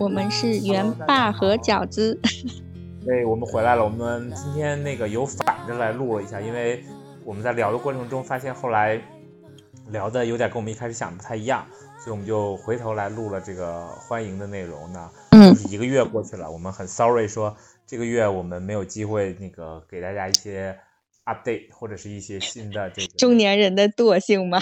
我们是元霸和饺子。对，我们回来了。我们今天那个有反着来录了一下，因为我们在聊的过程中发现后来聊的有点跟我们一开始想的不太一样，所以我们就回头来录了这个欢迎的内容呢。嗯就是一个月过去了，我们很 sorry 说这个月我们没有机会那个给大家一些 update 或者是一些新的这个中年人的惰性吗？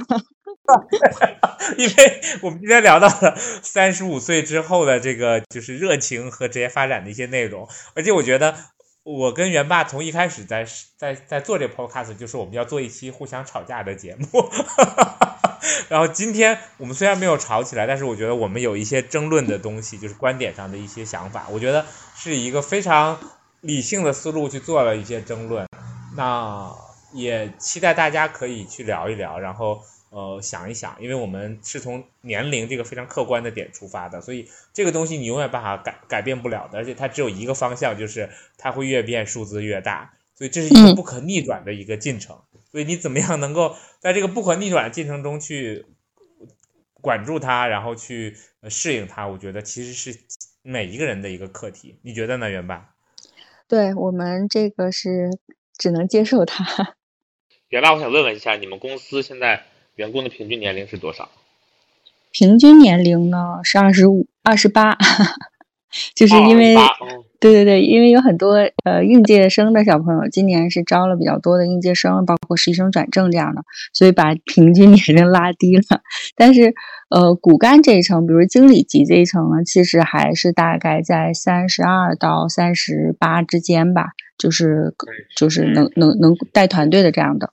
因为我们今天聊到了三十五岁之后的这个就是热情和职业发展的一些内容，而且我觉得我跟元爸从一开始在在在做这 podcast，就是我们要做一期互相吵架的节目。然后今天我们虽然没有吵起来，但是我觉得我们有一些争论的东西，就是观点上的一些想法，我觉得是一个非常理性的思路去做了一些争论。那也期待大家可以去聊一聊，然后呃想一想，因为我们是从年龄这个非常客观的点出发的，所以这个东西你永远办法改改变不了的，而且它只有一个方向，就是它会越变数字越大，所以这是一个嗯不可逆转的一个进程。所以你怎么样能够在这个不可逆转的进程中去管住它，然后去呃适应它，我觉得其实是每一个人的一个课题。你觉得呢，元爸？对我们这个是只能接受它。原来我想问问一下，你们公司现在员工的平均年龄是多少？平均年龄呢是二十五、二十八，就是因为28嗯对对对，因为有很多呃应届生的小朋友，今年是招了比较多的应届生，包括实习生转正这样的，所以把平均年龄拉低了。但是呃，骨干这一层，比如经理级这一层呢，其实还是大概在三十二到三十八之间吧，就是就是能能能带团队的这样的。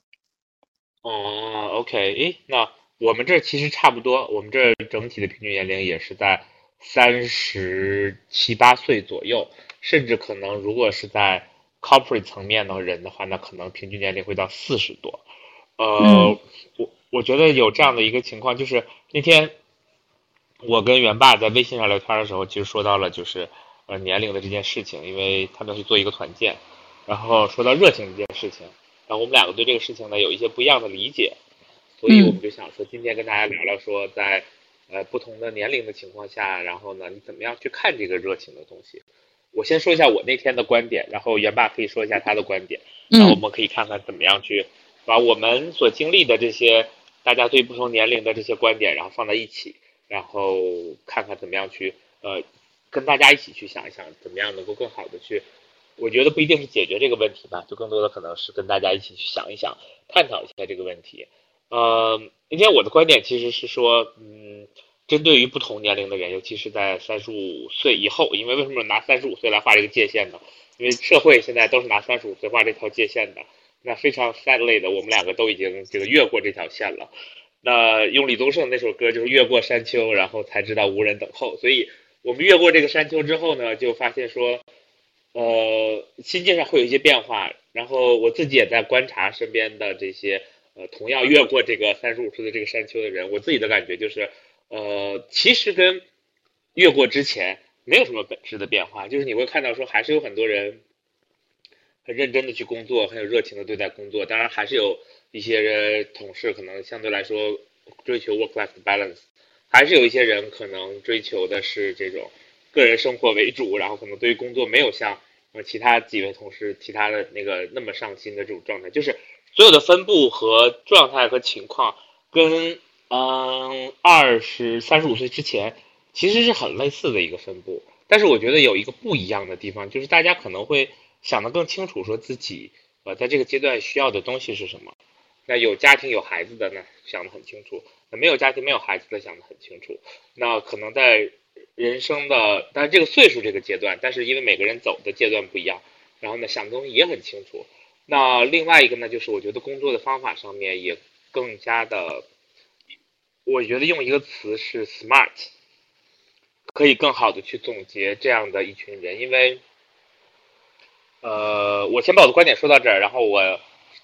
哦，OK，诶，那我们这儿其实差不多，我们这儿整体的平均年龄也是在三十七八岁左右，甚至可能如果是在 corporate 层面的人的话，那可能平均年龄会到四十多。呃，嗯我我觉得有这样的一个情况，就是那天我跟元爸在微信上聊天的时候，其实说到了就是呃年龄的这件事情，因为他们要去做一个团建，然后说到热情这件事情，然后我们两个对这个事情呢有一些不一样的理解，所以我们就想说今天跟大家聊聊说在呃不同的年龄的情况下，然后呢你怎么样去看这个热情的东西。我先说一下我那天的观点，然后元爸可以说一下他的观点，然后我嗯们可以看看怎么样去把我们所经历的这些大家对不同年龄的这些观点，然后放在一起，然后看看怎么样去呃跟大家一起去想一想，怎么样能够更好的去，我觉得不一定是解决这个问题吧，就更多的可能是跟大家一起去想一想，探讨一下这个问题。呃，今天我的观点其实是说，嗯，针对于不同年龄的人，尤其是在三十五岁以后，因为为什么拿三十五岁来画这个界限呢？因为社会现在都是拿三十五岁画这条界限的。那非常 sadly 的，我们两个都已经这个越过这条线了。那用李宗盛那首歌就是越过山丘，然后才知道无人等候。所以我们越过这个山丘之后呢，就发现说，呃，心境上会有一些变化。然后我自己也在观察身边的这些呃同样越过这个三十五岁的这个山丘的人，我自己的感觉就是，呃，其实跟越过之前没有什么本质的变化，就是你会看到说还是有很多人。很认真的去工作，很有热情的对待工作。当然，还是有一些人同事可能相对来说追求 work-life balance，还是有一些人可能追求的是这种个人生活为主，然后可能对于工作没有像呃其他几位同事其他的那个那么上心的这种状态。就是所有的分布和状态和情况跟嗯二十三十五岁之前其实是很类似的一个分布。但是我觉得有一个不一样的地方，就是大家可能会想得更清楚，说自己呃，在这个阶段需要的东西是什么。那有家庭有孩子的呢，想得很清楚；那没有家庭没有孩子的想得很清楚。那可能在人生的，但是这个岁数这个阶段，但是因为每个人走的阶段不一样，然后呢想的东西也很清楚。那另外一个呢，就是我觉得工作的方法上面也更加的，我觉得用一个词是 smart，可以更好的去总结这样的一群人，因为，呃，我先把我的观点说到这儿，然后我。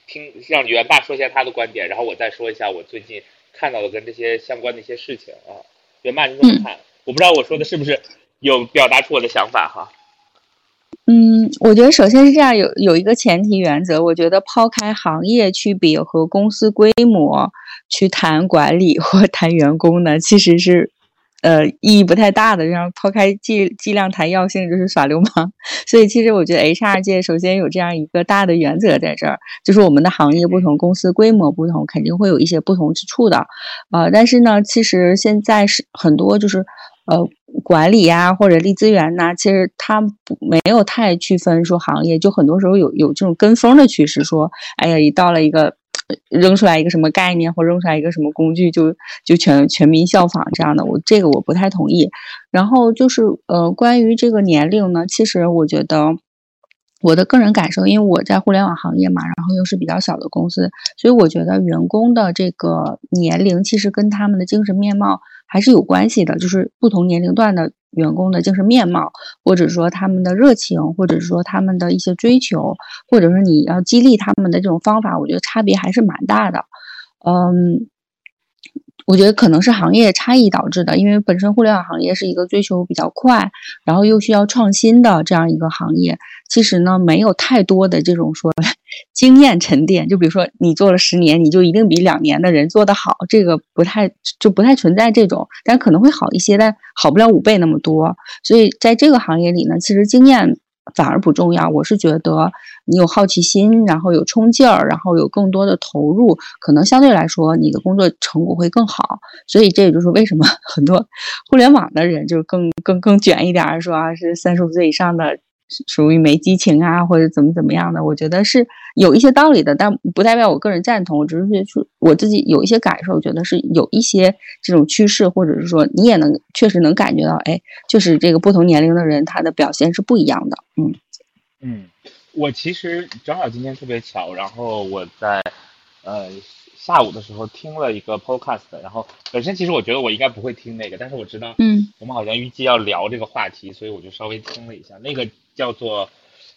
听，让元爸说一下他的观点，然后我再说一下我最近看到的跟这些相关的一些事情啊。元爸，你怎么看？我不知道我说的是不是有表达出我的想法哈。嗯，我觉得首先是这样，有有一个前提原则，我觉得抛开行业区别和公司规模去谈管理或谈员工呢，其实是。呃，意义不太大的，然后抛开剂剂量谈药性就是耍流氓，所以其实我觉得 HR 界首先有这样一个大的原则在这儿，就是我们的行业不同，公司规模不同，肯定会有一些不同之处的，呃，但是呢，其实现在是很多就是呃管理呀或者人力资源呐，其实它没有太区分说行业，就很多时候有有这种跟风的趋势，说哎呀，一到了一个。扔出来一个什么概念，或扔出来一个什么工具，就就全全民效仿这样的，我这个我不太同意。然后就是呃，关于这个年龄呢，其实我觉得我的个人感受，因为我在互联网行业嘛，然后又是比较小的公司，所以我觉得员工的这个年龄其实跟他们的精神面貌还是有关系的，就是不同年龄段的。员工的精神面貌，或者说他们的热情，或者说他们的一些追求，或者是你要激励他们的这种方法，我觉得差别还是蛮大的。嗯，我觉得可能是行业差异导致的，因为本身互联网行业是一个追求比较快，然后又需要创新的这样一个行业。其实呢，没有太多的这种说经验沉淀。就比如说，你做了十年，你就一定比两年的人做得好，这个不太就不太存在这种，但可能会好一些，但好不了五倍那么多。所以在这个行业里呢，其实经验反而不重要。我是觉得你有好奇心，然后有冲劲儿，然后有更多的投入，可能相对来说你的工作成果会更好。所以这也就是为什么 很多互联网的人就更更更卷一点，说啊是三十五岁以上的。属于没激情啊，或者怎么怎么样的，我觉得是有一些道理的，但不代表我个人赞同。我只是说我自己有一些感受，觉得是有一些这种趋势，或者是说你也能确实能感觉到，哎，就是这个不同年龄的人他的表现是不一样的。嗯嗯，我其实正好今天特别巧，然后我在呃下午的时候听了一个 podcast，然后本身其实我觉得我应该不会听那个，但是我知道，嗯，我们好像预计要聊这个话题，所以我就稍微听了一下那个。叫做，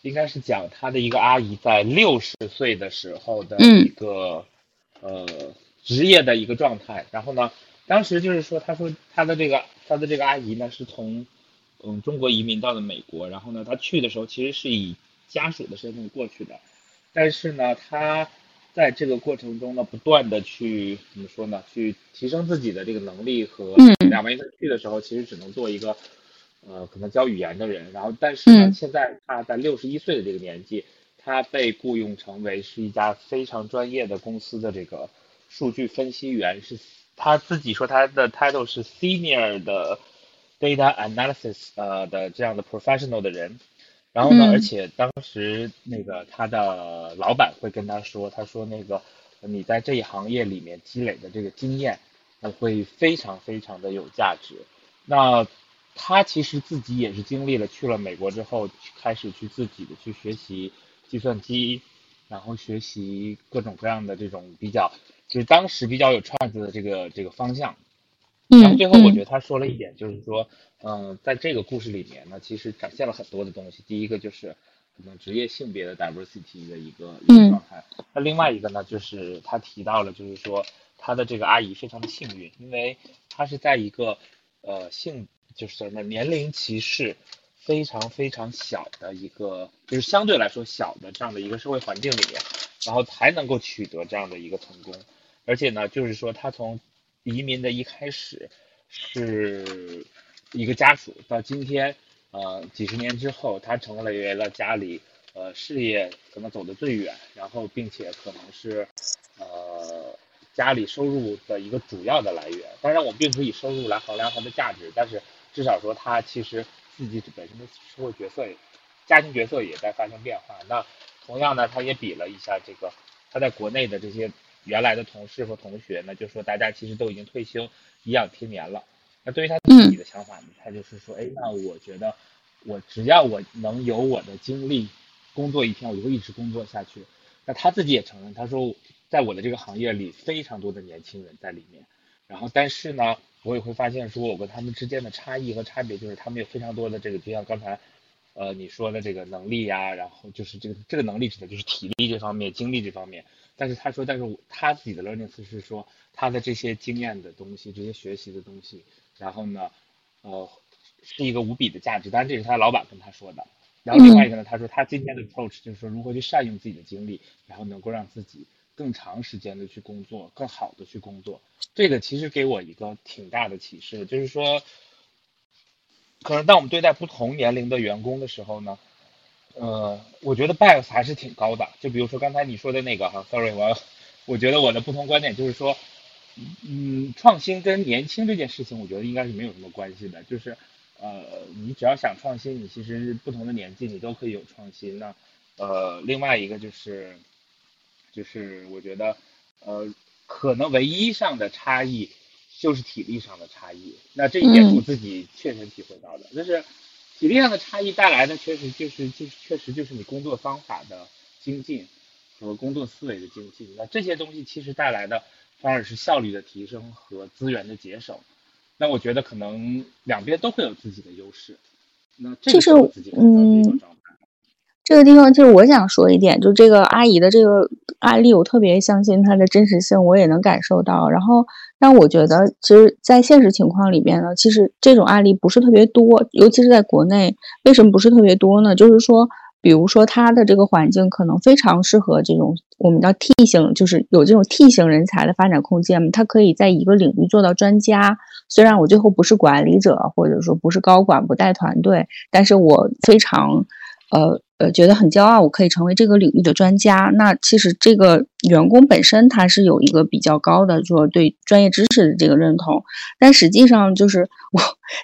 应该是讲他的一个阿姨在六十岁的时候的一个呃职业的一个状态。然后呢，当时就是说，他说他的这个他的这个阿姨呢是从嗯中国移民到了美国。然后呢，他去的时候其实是以家属的身份过去的，但是呢，他在这个过程中呢，不断的去怎么说呢？去提升自己的这个能力和两万一去的时候，其实只能做一个。呃，可能教语言的人，然后但是呢，现在他在六十一岁的这个年纪，他被雇佣成为是一家非常专业的公司的这个数据分析员，是他自己说他的 title 是 senior 的 data analysis 呃的这样的 professional 的人，然后呢，而且当时那个他的老板会跟他说，他说那个你在这一行业里面积累的这个经验，那会非常非常的有价值，那。他其实自己也是经历了去了美国之后，开始去自己的去学习计算机，然后学习各种各样的这种比较，就是当时比较有创意的这个这个方向。然后最后我觉得他说了一点，就是说，嗯，在这个故事里面呢，其实展现了很多的东西。第一个就是可能职业性别的 diversity 的一个一个状态。那另外一个呢，就是他提到了，就是说他的这个阿姨非常的幸运，因为她是在一个呃性。就是什么年龄歧视非常非常小的一个，就是相对来说小的这样的一个社会环境里面，然后才能够取得这样的一个成功。而且呢，就是说他从移民的一开始是一个家属，到今天呃几十年之后，他成为了家里呃事业可能走得最远，然后并且可能是呃家里收入的一个主要的来源。当然，我并不以收入来衡量它的价值，但是。至少说，他其实自己本身的社会角色、家庭角色也在发生变化。那同样呢，他也比了一下这个他在国内的这些原来的同事和同学呢，就说大家其实都已经退休颐养天年了。那对于他自己的想法呢，他就是说，哎，那我觉得我只要我能有我的精力工作一天，我就会一直工作下去。那他自己也承认，他说在我的这个行业里，非常多的年轻人在里面。然后但是呢，我也会发现说，我跟他们之间的差异和差别就是，他们有非常多的这个，就像刚才。呃，你说的这个能力呀，然后就是这个这个能力指的就是体力这方面、精力这方面。但是他说，但是他自己的 learning 是说，他的这些经验的东西、这些学习的东西，然后呢，呃，是一个无比的价值。当然，这是他老板跟他说的。然后另外一个呢，他说他今天的 approach 就是说，如何去善用自己的精力，然后能够让自己更长时间的去工作，更好的去工作。这个其实给我一个挺大的启示，就是说。可能当我们对待不同年龄的员工的时候呢，呃，我觉得 bias 还是挺高的。就比如说刚才你说的那个哈，sorry，我我觉得我的不同观点就是说，嗯，创新跟年轻这件事情，我觉得应该是没有什么关系的。就是呃，你只要想创新，你其实不同的年纪你都可以有创新。那呃，另外一个就是就是我觉得呃，可能唯一上的差异。就是体力上的差异，那这一点是我自己切身体会到的。就是体力上的差异带来的，确实就是就是确实就是你工作方法的精进和工作思维的精进。那这些东西其实带来的反而是效率的提升和资源的节省。那我觉得可能两边都会有自己的优势。那这是我自己嗯。这个地方就是我想说一点，就这个阿姨的这个案例，我特别相信她的真实性，我也能感受到。然后但我觉得，其实，在现实情况里面呢，其实这种案例不是特别多，尤其是在国内。为什么不是特别多呢？就是说，比如说他的这个环境可能非常适合这种我们叫 T 型，就是有这种 T 型人才的发展空间。他可以在一个领域做到专家。虽然我最后不是管理者，或者说不是高管，不带团队，但是我非常。呃呃，觉得很骄傲，我可以成为这个领域的专家。那其实这个员工本身他是有一个比较高的说对专业知识的这个认同，但实际上就是 我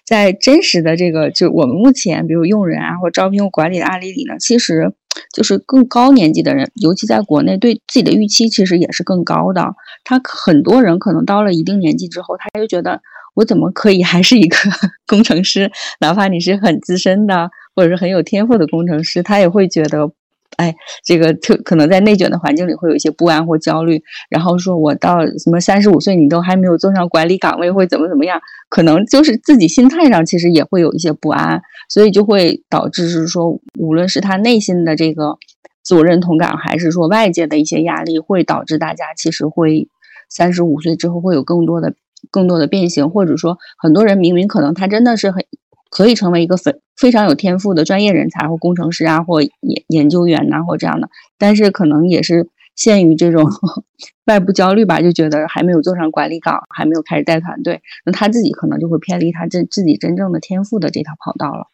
在真实的这个就我们目前比如用人啊或招聘或管理的案例里呢，其实就是更高年纪的人，尤其在国内对自己的预期其实也是更高的。他很多人可能到了一定年纪之后，他就觉得。我怎么可以还是一个 工程师？哪怕你是很资深的，或者是很有天赋的工程师，他也会觉得，哎，这个特可能在内卷的环境里会有一些不安或焦虑。然后说我到什么三十五岁，你都还没有坐上管理岗位，会怎么怎么样？可能就是自己心态上其实也会有一些不安，所以就会导致是说，无论是他内心的这个自我认同感，还是说外界的一些压力，会导致大家其实会三十五岁之后会有更多的。更多的变形，或者说很多人明明可能他真的是很可以成为一个非非常有天赋的专业人才或工程师啊，或研研究员呐，或这样的，但是可能也是限于这种 外部焦虑吧，就觉得还没有坐上管理岗，还没有开始带团队，那他自己可能就会偏离他真自己真正的天赋的这条跑道了。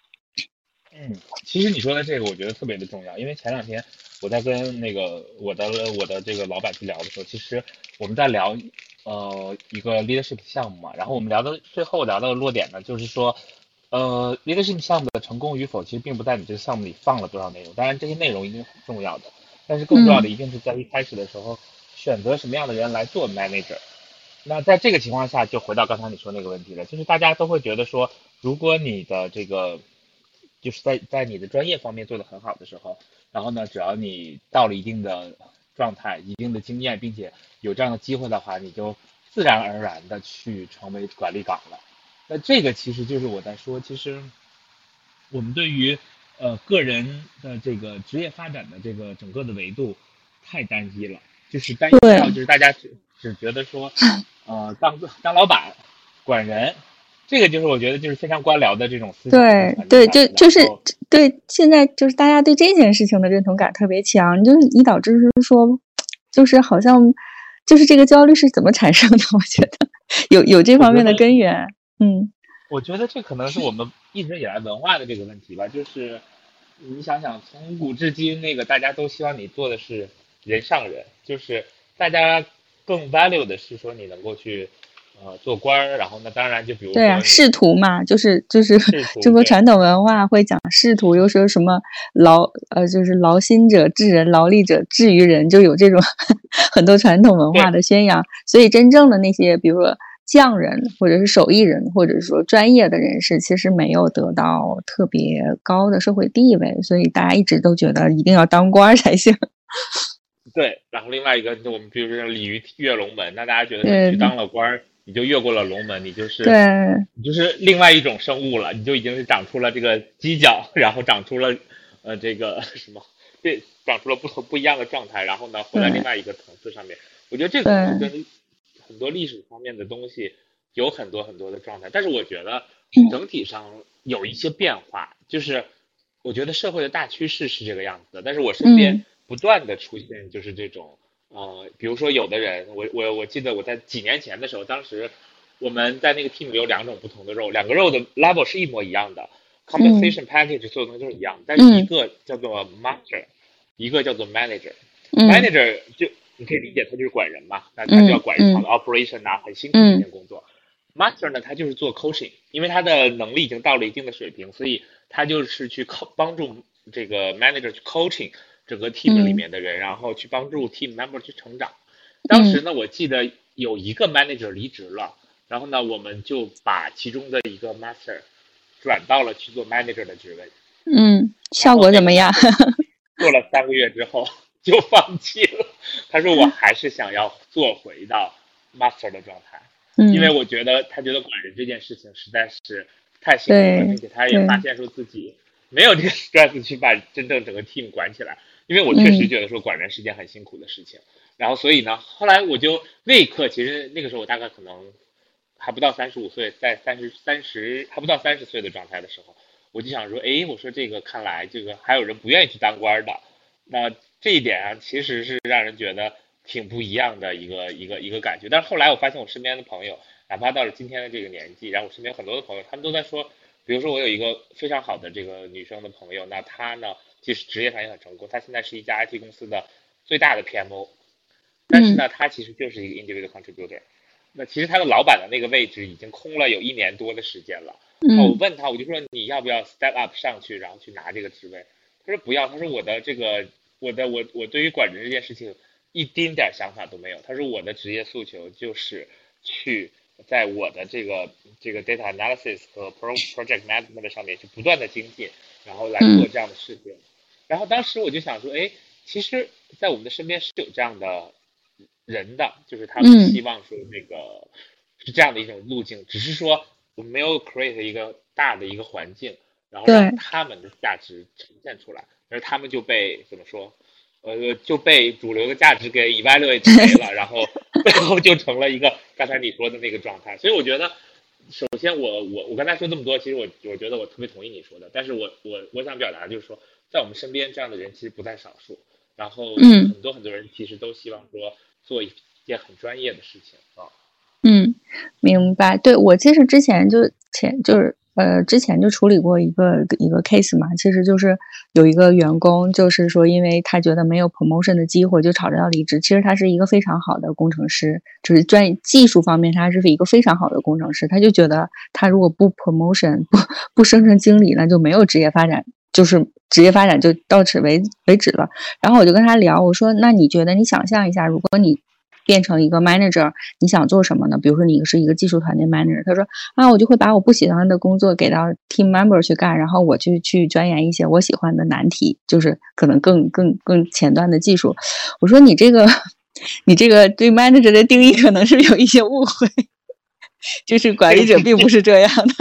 嗯，其实你说的这个我觉得特别的重要，因为前两天我在跟那个我的我的这个老板去聊的时候，其实我们在聊。呃，一个 leadership 项目嘛，然后我们聊到最后聊到的落点呢，就是说，呃，leadership 项目的成功与否，其实并不在你这个项目里放了多少内容，当然这些内容一定很重要的，但是更重要的一定是在一开始的时候选择什么样的人来做 manager。那在这个情况下，就回到刚才你说那个问题了，就是大家都会觉得说，如果你的这个就是在在你的专业方面做得很好的时候，然后呢，只要你到了一定的状态、一定的经验，并且有这样的机会的话，你就自然而然的去成为管理岗了。那这个其实就是我在说，其实我们对于呃个人的这个职业发展的这个整个的维度太单一了，就是单一到就是大家只只觉得说，呃，当当老板管人。这个就是我觉得就是非常官僚的这种思想。对对，就就是对现在就是大家对这件事情的认同感特别强，就是你导致是说，就是好像就是这个焦虑是怎么产生的？我觉得有有这方面的根源。嗯，我觉得这可能是我们一直以来文化的这个问题吧。就是你想想，从古至今，那个大家都希望你做的是人上人，就是大家更 value 的是说你能够去。呃做官儿，然后呢，当然就比如对啊，仕途嘛，就是就是中国传统文化会讲仕途，又说什么劳呃就是劳心者治人，劳力者治于人，就有这种 很多传统文化的宣扬。所以真正的那些，比如说匠人，或者是手艺人，或者是说专业的人士，其实没有得到特别高的社会地位，所以大家一直都觉得一定要当官儿才行。对，然后另外一个，就我们比如说鲤鱼跃龙门，那大家觉得你去当了官儿，你就越过了龙门，你就是对你就是另外一种生物了，你就已经是长出了这个犄角，然后长出了呃这个 什么，对，长出了不同不一样的状态，然后呢回到另外一个层次上面。我觉得这个跟很多历史方面的东西有很多很多的状态，但是我觉得嗯整体上有一些变化，就是我觉得社会的大趋势是这个样子的，但是我身边嗯不断的出现就是这种。呃，比如说有的人，我我我记得我在几年前的时候，当时我们在那个 team 里有两种不同的肉，两个肉的 level 是一模一样的，compensation package 所有东西都是一样的，但是一嗯个叫做 master，一个叫做 manager。嗯 manager 就你可以理解他就是管人嘛，那他就要管一场的 operation 啊，很辛苦的一件工作。master 呢，他就是做 coaching，因为他的能力已经到了一定的水平，所以他就是去 co 帮助这个 manager 去 coaching 整个 team 里嗯面的人，然后去帮助 team member 去成长。当时呢，我记得有一个 manager 离职了，然后呢，我们就把其中的一个 master 转到了去做 manager 的职位。嗯，效果怎么样？做了三个月之后就放弃了。他说我还是想要做回到 master 的状态，嗯，因为我觉得他觉得管人这件事情实在是太辛苦了，对并且他也发现说自己没有这个 stress 去把真正整个 team 管起来。因为我确实嗯。觉得说管人是件很辛苦的事情，然后所以呢，后来我就那一刻，其实那个时候我大概可能还不到三十五岁，在三十三十还不到三十岁的状态的时候，我就想说，哎，我说这个看来这个还有人不愿意去当官的，那这一点啊，其实是让人觉得挺不一样的一个一个一个感觉。但是后来我发现我身边的朋友，哪怕到了今天的这个年纪，然后我身边很多的朋友，他们都在说，比如说我有一个非常好的这个女生的朋友，那她呢，其实职业上也很成功，她现在是一家 IT 公司的最大的 PMO，但是呢，她其实就是一个 individual contributor。那其实她的老板的那个位置已经空了有一年多的时间了。嗯我嗯问他，我就说你要不要 step up 上去，然后去拿这个职位？他说不要，他说我的这个我的我我对于管着这件事情一丁点儿想法都没有。他说我的职业诉求就是去在我的这个这个 data analysis 和 pro project management 上面去不断的精进，然后来做这样的事情。然后当时我就想说，哎，其实，在我们的身边是有这样的人的，就是他们嗯希望说那个、是这样的一种路径，只是说我们没有 create 一个大的一个环境，然后让他们的价值呈现出来，而他们就被怎么说？呃，就被主流的价值给 evaluate 没了，然后最后就成了一个刚才你说的那个状态。所以我觉得，首先我我我刚才说这么多，其实我我觉得我特别同意你说的，但是我我我想表达就是说，在我们身边这样的人其实不在少数，然后嗯很多很多人其实都希望说做一件很专业的事情啊。嗯，明白。对我其实之前就前就是呃之前就处理过一个一个 case 嘛，其实就是有一个员工，就是说因为他觉得没有 promotion 的机会，就吵着要离职。其实他是一个非常好的工程师，就是专业技术方面他是一个非常好的工程师，他就觉得他如果不 promotion 不不升成经理，那就没有职业发展。就是职业发展就到此为为止了。然后我就跟他聊，我说：“那你觉得你想象一下，如果你变成一个 manager，你想做什么呢？比如说你是一个技术团队 manager，他说啊，我就会把我不喜欢的工作给到 team member 去干，然后我就去钻研一些我喜欢的难题，就是可能更更更前端的技术。我说你这个 你这个对 manager 的定义可能是有一些误会，就是管理者并不是这样的。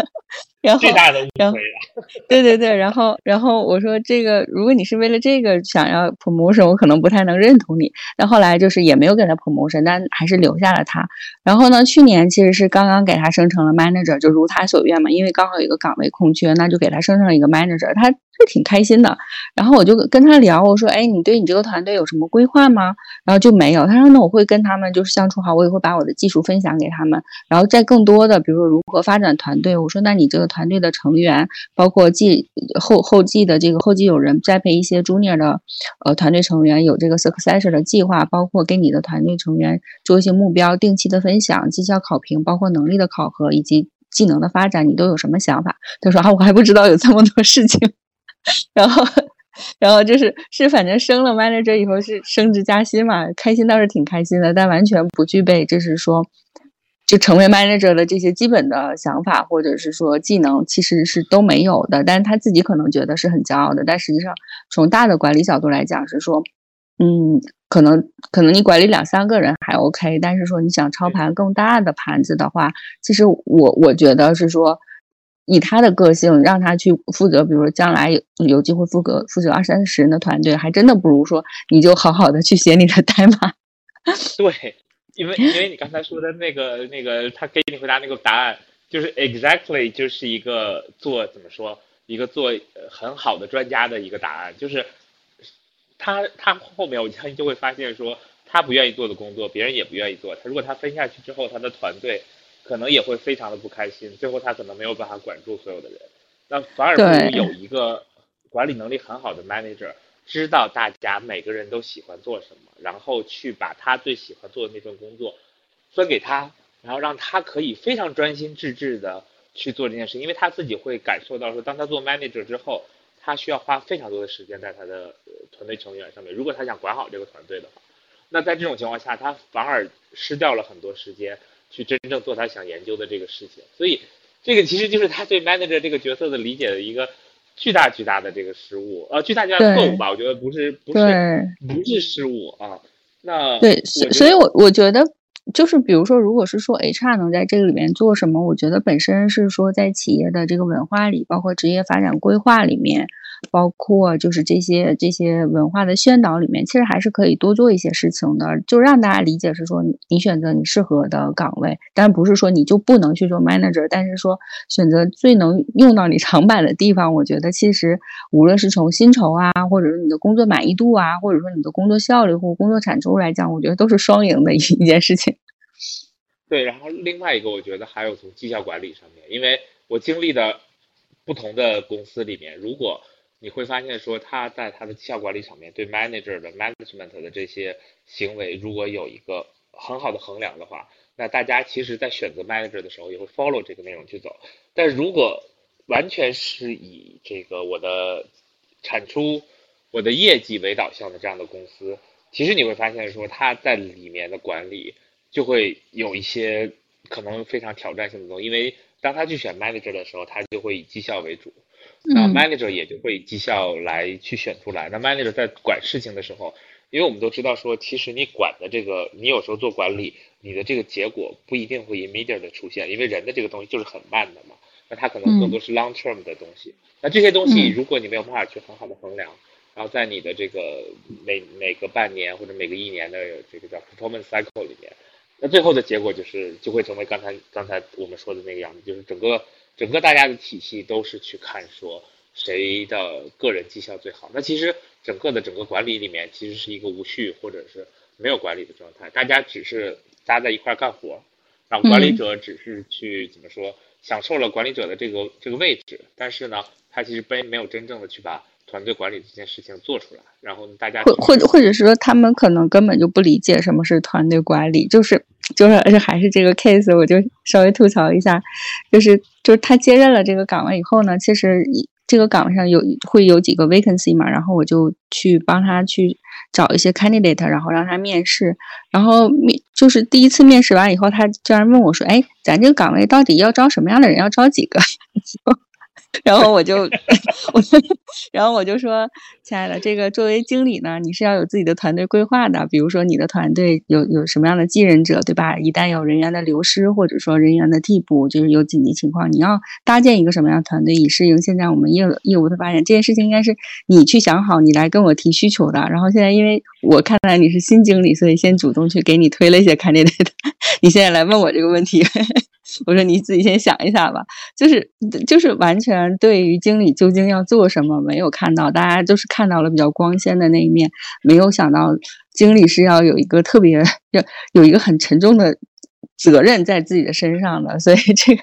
然后最大的误会 了。对对对，然后然后我说这个，如果你是为了这个想要 promotion，我可能不太能认同你。但后来就是也没有给他 promotion，但还是留下了他。然后呢，去年其实是刚刚给他升成了 manager，就如他所愿嘛，因为刚好有一个岗位空缺，那就给他升成了一个 manager，他是挺开心的。然后我就跟他聊，我说，哎，你对你这个团队有什么规划吗？然后就没有。他说，那我会跟他们就是相处好，我也会把我的技术分享给他们。然后再更多的，比如说如何发展团队，我说，那你这个团队的成员，包包括继后后继的这个后继有人栽培一些 junior 的呃团队成员，有这个 successor 的计划，包括给你的团队成员做一些目标定期的分享、绩效考评，包括能力的考核以及技能的发展，你都有什么想法？他说啊，我还不知道有这么多事情，然后。然后就是是，反正升了 manager 以后是升职加薪嘛，开心倒是挺开心的，但完全不具备，就是说，就成为 manager 的这些基本的想法或者是说技能，其实是都没有的。但是他自己可能觉得是很骄傲的，但实际上从大的管理角度来讲是说，嗯，可能可能你管理两三个人还 OK，但是说你想操盘更大的盘子的话，其实我我觉得是说。以他的个性，让他去负责，比如说将来有有机会负责负责二三十人的团队，还真的不如说你就好好的去写你的代码。对，因为因为你刚才说的那个那个，他给你回答那个答案，就是 exactly 就是一个做怎么说一个做很好的专家的一个答案，就是他他后面我相信就会发现说他不愿意做的工作，别人也不愿意做。他如果他分下去之后，他的团队。可能也会非常的不开心，最后他可能没有办法管住所有的人，那反而不如有一个管理能力很好的 manager，知道大家每个人都喜欢做什么，然后去把他最喜欢做的那份工作分给他，然后让他可以非常专心致志的去做这件事，因为他自己会感受到说，当他做 manager 之后，他需要花非常多的时间在他的团队成员上面，如果他想管好这个团队的话，那在这种情况下，他反而失掉了很多时间。去真正做他想研究的这个事情，所以这个其实就是他对 manager 这个角色的理解的一个巨大巨大的这个失误，呃，巨大巨大的错误吧？我觉得不是，不是，不是失误啊。那对，所以，我我觉得就是比如说，如果是说 HR 能在这个里面做什么，我觉得本身是说在企业的这个文化里，包括职业发展规划里面。包括就是这些这些文化的宣导里面，其实还是可以多做一些事情的，就让大家理解是说你选择你适合的岗位，但不是说你就不能去做 manager，但是说选择最能用到你长板的地方，我觉得其实无论是从薪酬啊，或者是你的工作满意度啊，或者说你的工作效率或工作产出来讲，我觉得都是双赢的一 一件事情。对，然后另外一个我觉得还有从绩效管理上面，因为我经历的不同的公司里面，如果你会发现，说他在他的绩效管理上面对 manager 的 management 的这些行为，如果有一个很好的衡量的话，那大家其实在选择 manager 的时候也会 follow 这个内容去走。但如果完全是以这个我的产出、我的业绩为导向的这样的公司，其实你会发现说他在里面的管理就会有一些可能非常挑战性的东西，因为当他去选 manager 的时候，他就会以绩效为主。那 manager 也就会绩效来去选出来。那 manager 在管事情的时候，因为我们都知道说，其实你管的这个，你有时候做管理，你的这个结果不一定会 immediate 的出现，因为人的这个东西就是很慢的嘛。那它可能更多是 long term 的东西。那这些东西，如果你没有办法去很好的衡量，然后在你的这个每每个半年或者每个一年的这个叫 performance cycle 里面，那最后的结果就是就会成为刚才刚才我们说的那个样子，就是整个。整个大家的体系都是去看说谁的个人绩效最好。那其实整个的整个管理里面其实是一个无序或者是没有管理的状态，大家只是扎在一块干活，然后管理者只是去怎么说享受了管理者的这个这个位置，但是呢，他其实并没有真正的去把团队管理这件事情做出来。然后大家或或者或者是说他们可能根本就不理解什么是团队管理，就是就是而且还是这个 case，我就稍微吐槽一下，就是。就是他接任了这个岗位以后呢，其实这个岗位上有会有几个 vacancy 嘛，然后我就去帮他去找一些 candidate，然后让他面试，然后面就是第一次面试完以后，他居然问我说：“哎，咱这个岗位到底要招什么样的人？要招几个？” 然后我就，我就，然后我就说，亲爱的，这个作为经理呢，你是要有自己的团队规划的。比如说，你的团队有有什么样的继任者，对吧？一旦有人员的流失，或者说人员的替补，就是有紧急情况，你要搭建一个什么样的团队，以适应现在我们业务业务的发展。这件事情应该是你去想好，你来跟我提需求的。然后现在，因为我看来你是新经理，所以先主动去给你推了一些 candidate。你现在来问我这个问题。我说你自己先想一下吧，就是就是完全对于经理究竟要做什么没有看到，大家都是看到了比较光鲜的那一面，没有想到经理是要有一个特别要有一个很沉重的责任在自己的身上的，所以这个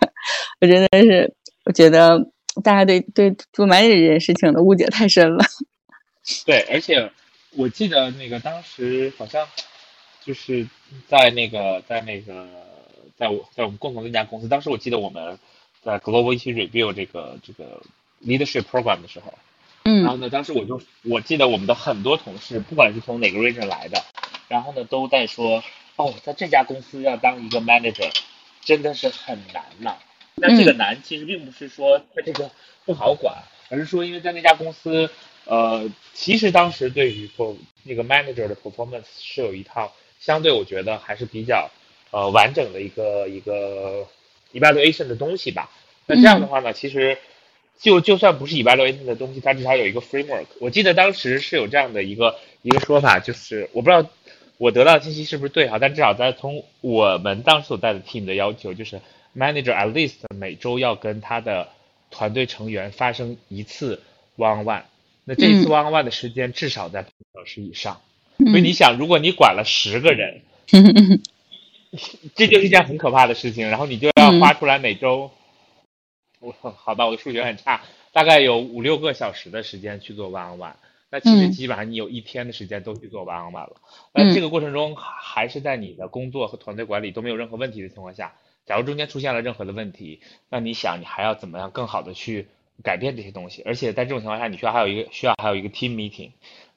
我真的是我觉得大家对对做管理这件事情的误解太深了。对，而且我记得那个当时好像就是在那个在那个在我在我们共同的一家公司，当时我记得我们在 global 一起 review 这个这个 leadership program 的时候，然后嗯呢，当时我就我记得我们的很多同事，不管是从哪个 region 来的，然后呢都在说，哦，在这家公司要当一个 manager 真的是很难呐。那这个难其实并不是说他这个不好管，而是说因为在那家公司，呃，其实当时对于 per 那个 manager 的 performance 是有一套相对我觉得还是比较呃完整的一个一个 evaluation 的东西吧。那这样的话呢，其实就就算不是 evaluation 的东西，它至少有一个 framework。我记得当时是有这样的一个一个说法，就是我不知道我得到的信息是不是对哈，但至少在从我们当时所在的 team 的要求，就是 manager at least 每周要跟他的团队成员发生一次 one on one。那这一次嗯 one on one 的时间至少在半个小时以上，所以你想，如果你管了十个人，嗯 这就是一件很可怕的事情。然后你就要花出来每周，我 好吧，我的数学很差，大概有五六个小时的时间去做 one on one。那其实嗯基本上你有一天的时间都去做 one on one 了。嗯那这个过程中还是在你的工作和团队管理都没有任何问题的情况下，假如中间出现了任何的问题，那你想你还要怎么样更好的去改变这些东西？而且在这种情况下，你需要还有一个需要还有一个 team meeting。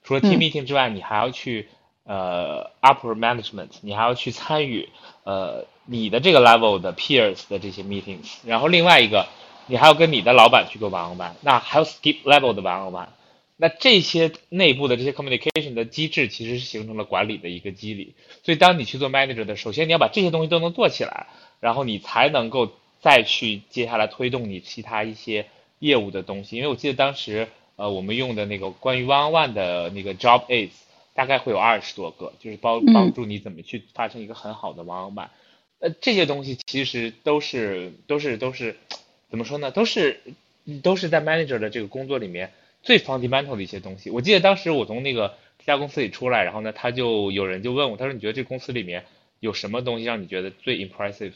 除了 team 嗯 meeting 之外，你还要去呃 upper management，你还要去参与呃你的这个 level 的 peers 的这些 meetings，然后另外一个你还要跟你的老板去做 one on one，那还有 skip level 的 one on one，那这些内部的这些 communication 的机制其实是形成了管理的一个机理，所以当你去做 manager 的，首先你要把这些东西都能做起来，然后你才能够再去接下来推动你其他一些业务的东西，因为我记得当时呃我们用的那个关于 one on one 的那个 job is。大概会有二十多个，就是帮嗯帮助你怎么去发生一个很好的 one on one。呃，这些东西其实都是都是都是怎么说呢？都是都是在 manager 的这个工作里面最 fundamental 的一些东西。我记得当时我从那个这家公司里出来，然后呢，他就有人就问我，他说你觉得这公司里面有什么东西让你觉得最 impressive？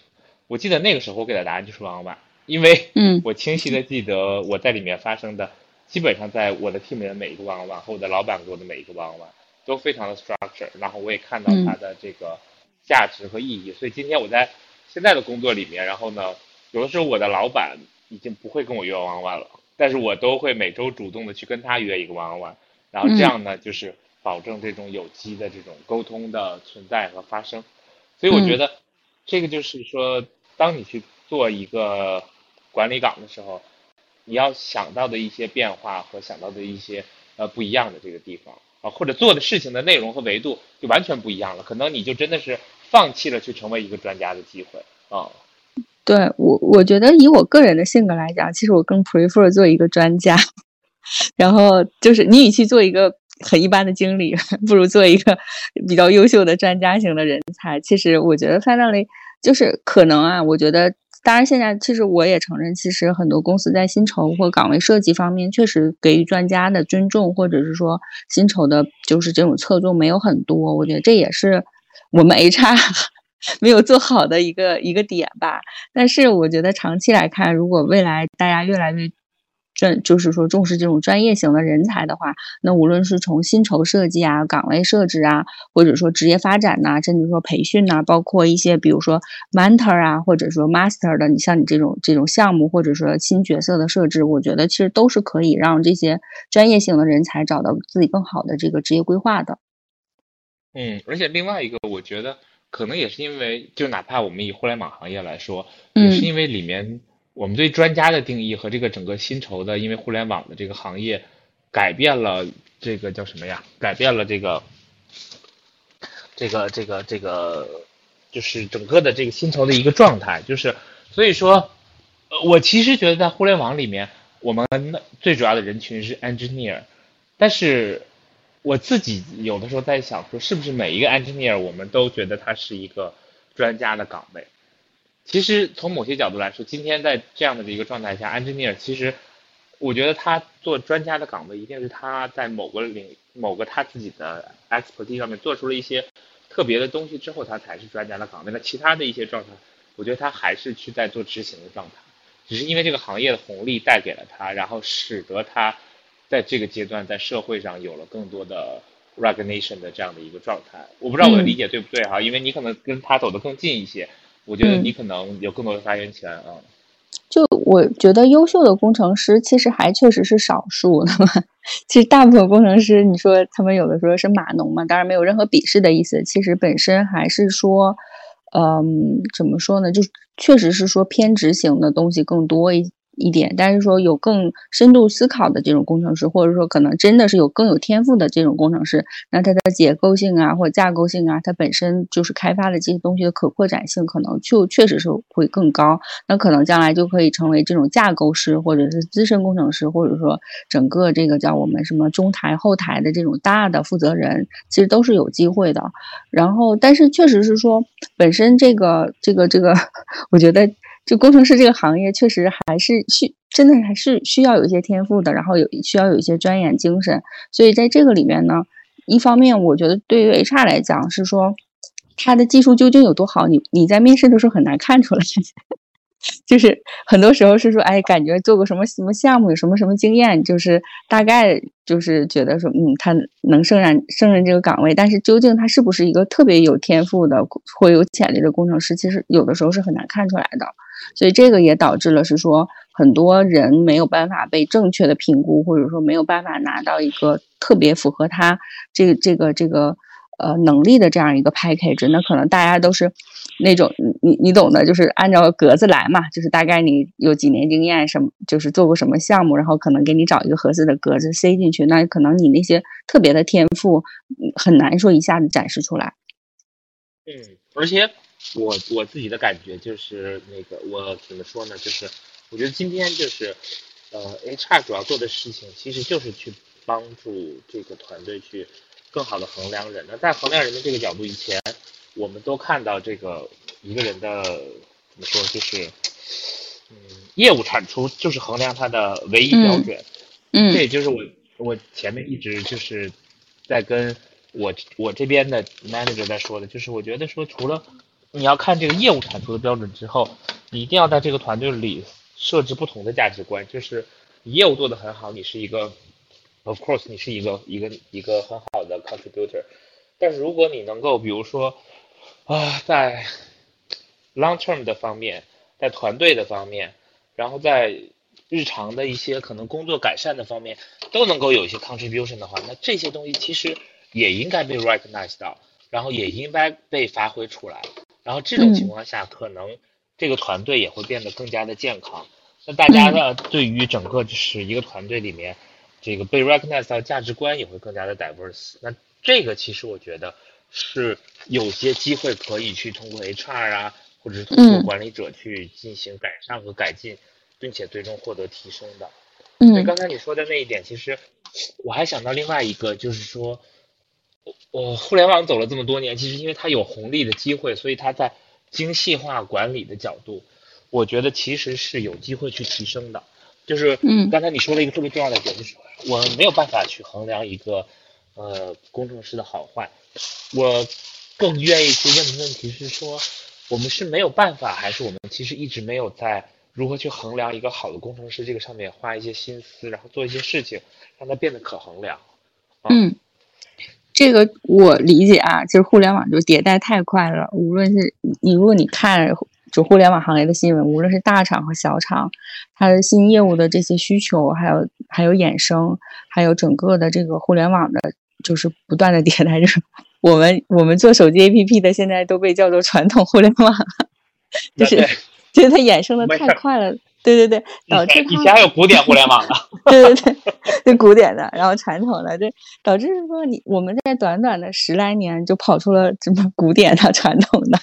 我记得那个时候我给的答案就是 on one，因为嗯我清晰的记得我在里面发生的，基本上在我的 team 里的每一个 one on one 和我的老板给我的每一个 one on one 都非常的 structure，然后我也看到它的这个价值和意义，所以今天我在现在的工作里面，然后呢，有的时候我的老板已经不会跟我约 one on one 了，但是我都会每周主动的去跟他约一个 one on one，然后这样呢，就是保证这种有机的这种沟通的存在和发生，所以我觉得这个就是说，当你去做一个管理岗的时候，你要想到的一些变化和想到的一些呃不一样的这个地方啊，或者做的事情的内容和维度就完全不一样了，可能你就真的是放弃了去成为一个专家的机会啊。对我，我觉得以我个人的性格来讲，其实我更 prefer 做一个专家。然后就是你与其做一个很一般的经理，不如做一个比较优秀的专家型的人才。其实我觉得 finally 就是可能啊，我觉得当然现在其实我也承认，其实很多公司在薪酬或岗位设计方面确实给予专家的尊重，或者是说薪酬的就是这种侧重没有很多。我觉得这也是我们 HR 没有做好的一个一个点吧。但是我觉得长期来看，如果未来大家越来越专，就是说重视这种专业型的人才的话，那无论是从薪酬设计啊、岗位设置啊，或者说职业发展呐、甚至说培训呐、包括一些比如说 mentor 啊，或者说 master 的，你像你这种这种项目，或者说新角色的设置，我觉得其实都是可以让这些专业性的人才找到自己更好的这个职业规划的。嗯，而且另外一个，我觉得可能也是因为，就哪怕我们以互联网行业来说，也是嗯因为里面我们对专家的定义和这个整个薪酬的，因为互联网的这个行业改变了这个叫什么呀？改变了这个这个这个这个，就是整个的这个薪酬的一个状态，就是所以说，呃我其实觉得在互联网里面，我们最主要的人群是 engineer，但是我自己有的时候在想说，是不是每一个 engineer 我们都觉得他是一个专家的岗位？其实从某些角度来说，今天在这样的一个状态下，engineer 其实我觉得他做专家的岗位，一定是他在某个领某个他自己的 expertise 上面做出了一些特别的东西之后，他才是专家的岗位。那其他的一些状态，我觉得他还是去在做执行的状态。只是因为这个行业的红利带给了他，然后使得他在这个阶段在社会上有了更多的 recognition 的这样的一个状态。我不知道我的理解对不对哈，因为你可能跟他走得更近一些，我觉得你可能有更多的发言权啊。就我觉得，优秀的工程师其实还确实是少数。的嘛，其实大部分工程师，你说他们有的时候是码农嘛？当然没有任何鄙视的意思。其实本身还是说，嗯，怎么说呢？就确实是说偏执型的东西更多一。一点，但是说有更深度思考的这种工程师，或者说可能真的是有更有天赋的这种工程师，那它的结构性啊，或者架构性啊，它本身就是开发的这些东西的可扩展性，可能就确实是会更高。那可能将来就可以成为这种架构师，或者是资深工程师，或者说整个这个叫我们什么中台后台的这种大的负责人，其实都是有机会的。然后，但是确实是说，本身这个这个这个，我觉得。就工程师这个行业，确实还是需真的还是需要有一些天赋的，然后有需要有一些钻研精神。所以在这个里面呢，一方面我觉得对于 HR 来讲是说，他的技术究竟有多好，你你在面试的时候很难看出来。就是很多时候是说，哎，感觉做过什么什么项目，有什么什么经验，就是大概就是觉得说，嗯，他能胜任胜任这个岗位。但是究竟他是不是一个特别有天赋的或有潜力的工程师，其实有的时候是很难看出来的。所以这个也导致了是说，很多人没有办法被正确的评估，或者说没有办法拿到一个特别符合他这个这个这个呃能力的这样一个 package。那可能大家都是那种你你懂的，就是按照格子来嘛，就是大概你有几年经验，什么就是做过什么项目，然后可能给你找一个合适的格子塞进去。那可能你那些特别的天赋很难说一下子展示出来。嗯，而且。我我自己的感觉就是那个我怎么说呢？就是我觉得今天就是呃，HR 主要做的事情其实就是去帮助这个团队去更好的衡量人。那在衡量人的这个角度以前，我们都看到这个一个人的怎么说就是嗯，业务产出就是衡量他的唯一标准。嗯，这也就是我我前面一直就是在跟我我这边的 manager 在说的，就是我觉得说除了你要看这个业务产出的标准之后，你一定要在这个团队里设置不同的价值观。就是你业务做得很好，你是一个，of course，你是一个一个一个很好的 contributor。但是如果你能够，比如说啊，在 long term 的方面，在团队的方面，然后在日常的一些可能工作改善的方面，都能够有一些 contribution 的话，那这些东西其实也应该被 recognize 到，然后也应该被发挥出来。然后这种情况下，可能这个团队也会变得更加的健康。那大家呢，对于整个就是一个团队里面，这个被 recognize 到价值观也会更加的 diverse。那这个其实我觉得是有些机会可以去通过 HR 啊，或者是通过管理者去进行改善和改进，并且最终获得提升的。嗯，刚才你说的那一点，其实我还想到另外一个，就是说。我互联网走了这么多年，其实因为它有红利的机会，所以它在精细化管理的角度，我觉得其实是有机会去提升的。就是，嗯，刚才你说了一个特别重要的点，就是我没有办法去衡量一个呃工程师的好坏。我更愿意去问的问题是说，我们是没有办法，还是我们其实一直没有在如何去衡量一个好的工程师这个上面花一些心思，然后做一些事情，让它变得可衡量。嗯。这个我理解啊，就是互联网就迭代太快了。无论是你，如果你看就互联网行业的新闻，无论是大厂和小厂，它的新业务的这些需求，还有还有衍生，还有整个的这个互联网的，就是不断的迭代。就 是我们我们做手机 APP 的，现在都被叫做传统互联网，就是就是它衍生的太快了。对对对，导致以前还有古典互联网的，对对对，就 古典的，然后传统的，这，导致是说你我们在短短的十来年就跑出了什么古典的、传统的，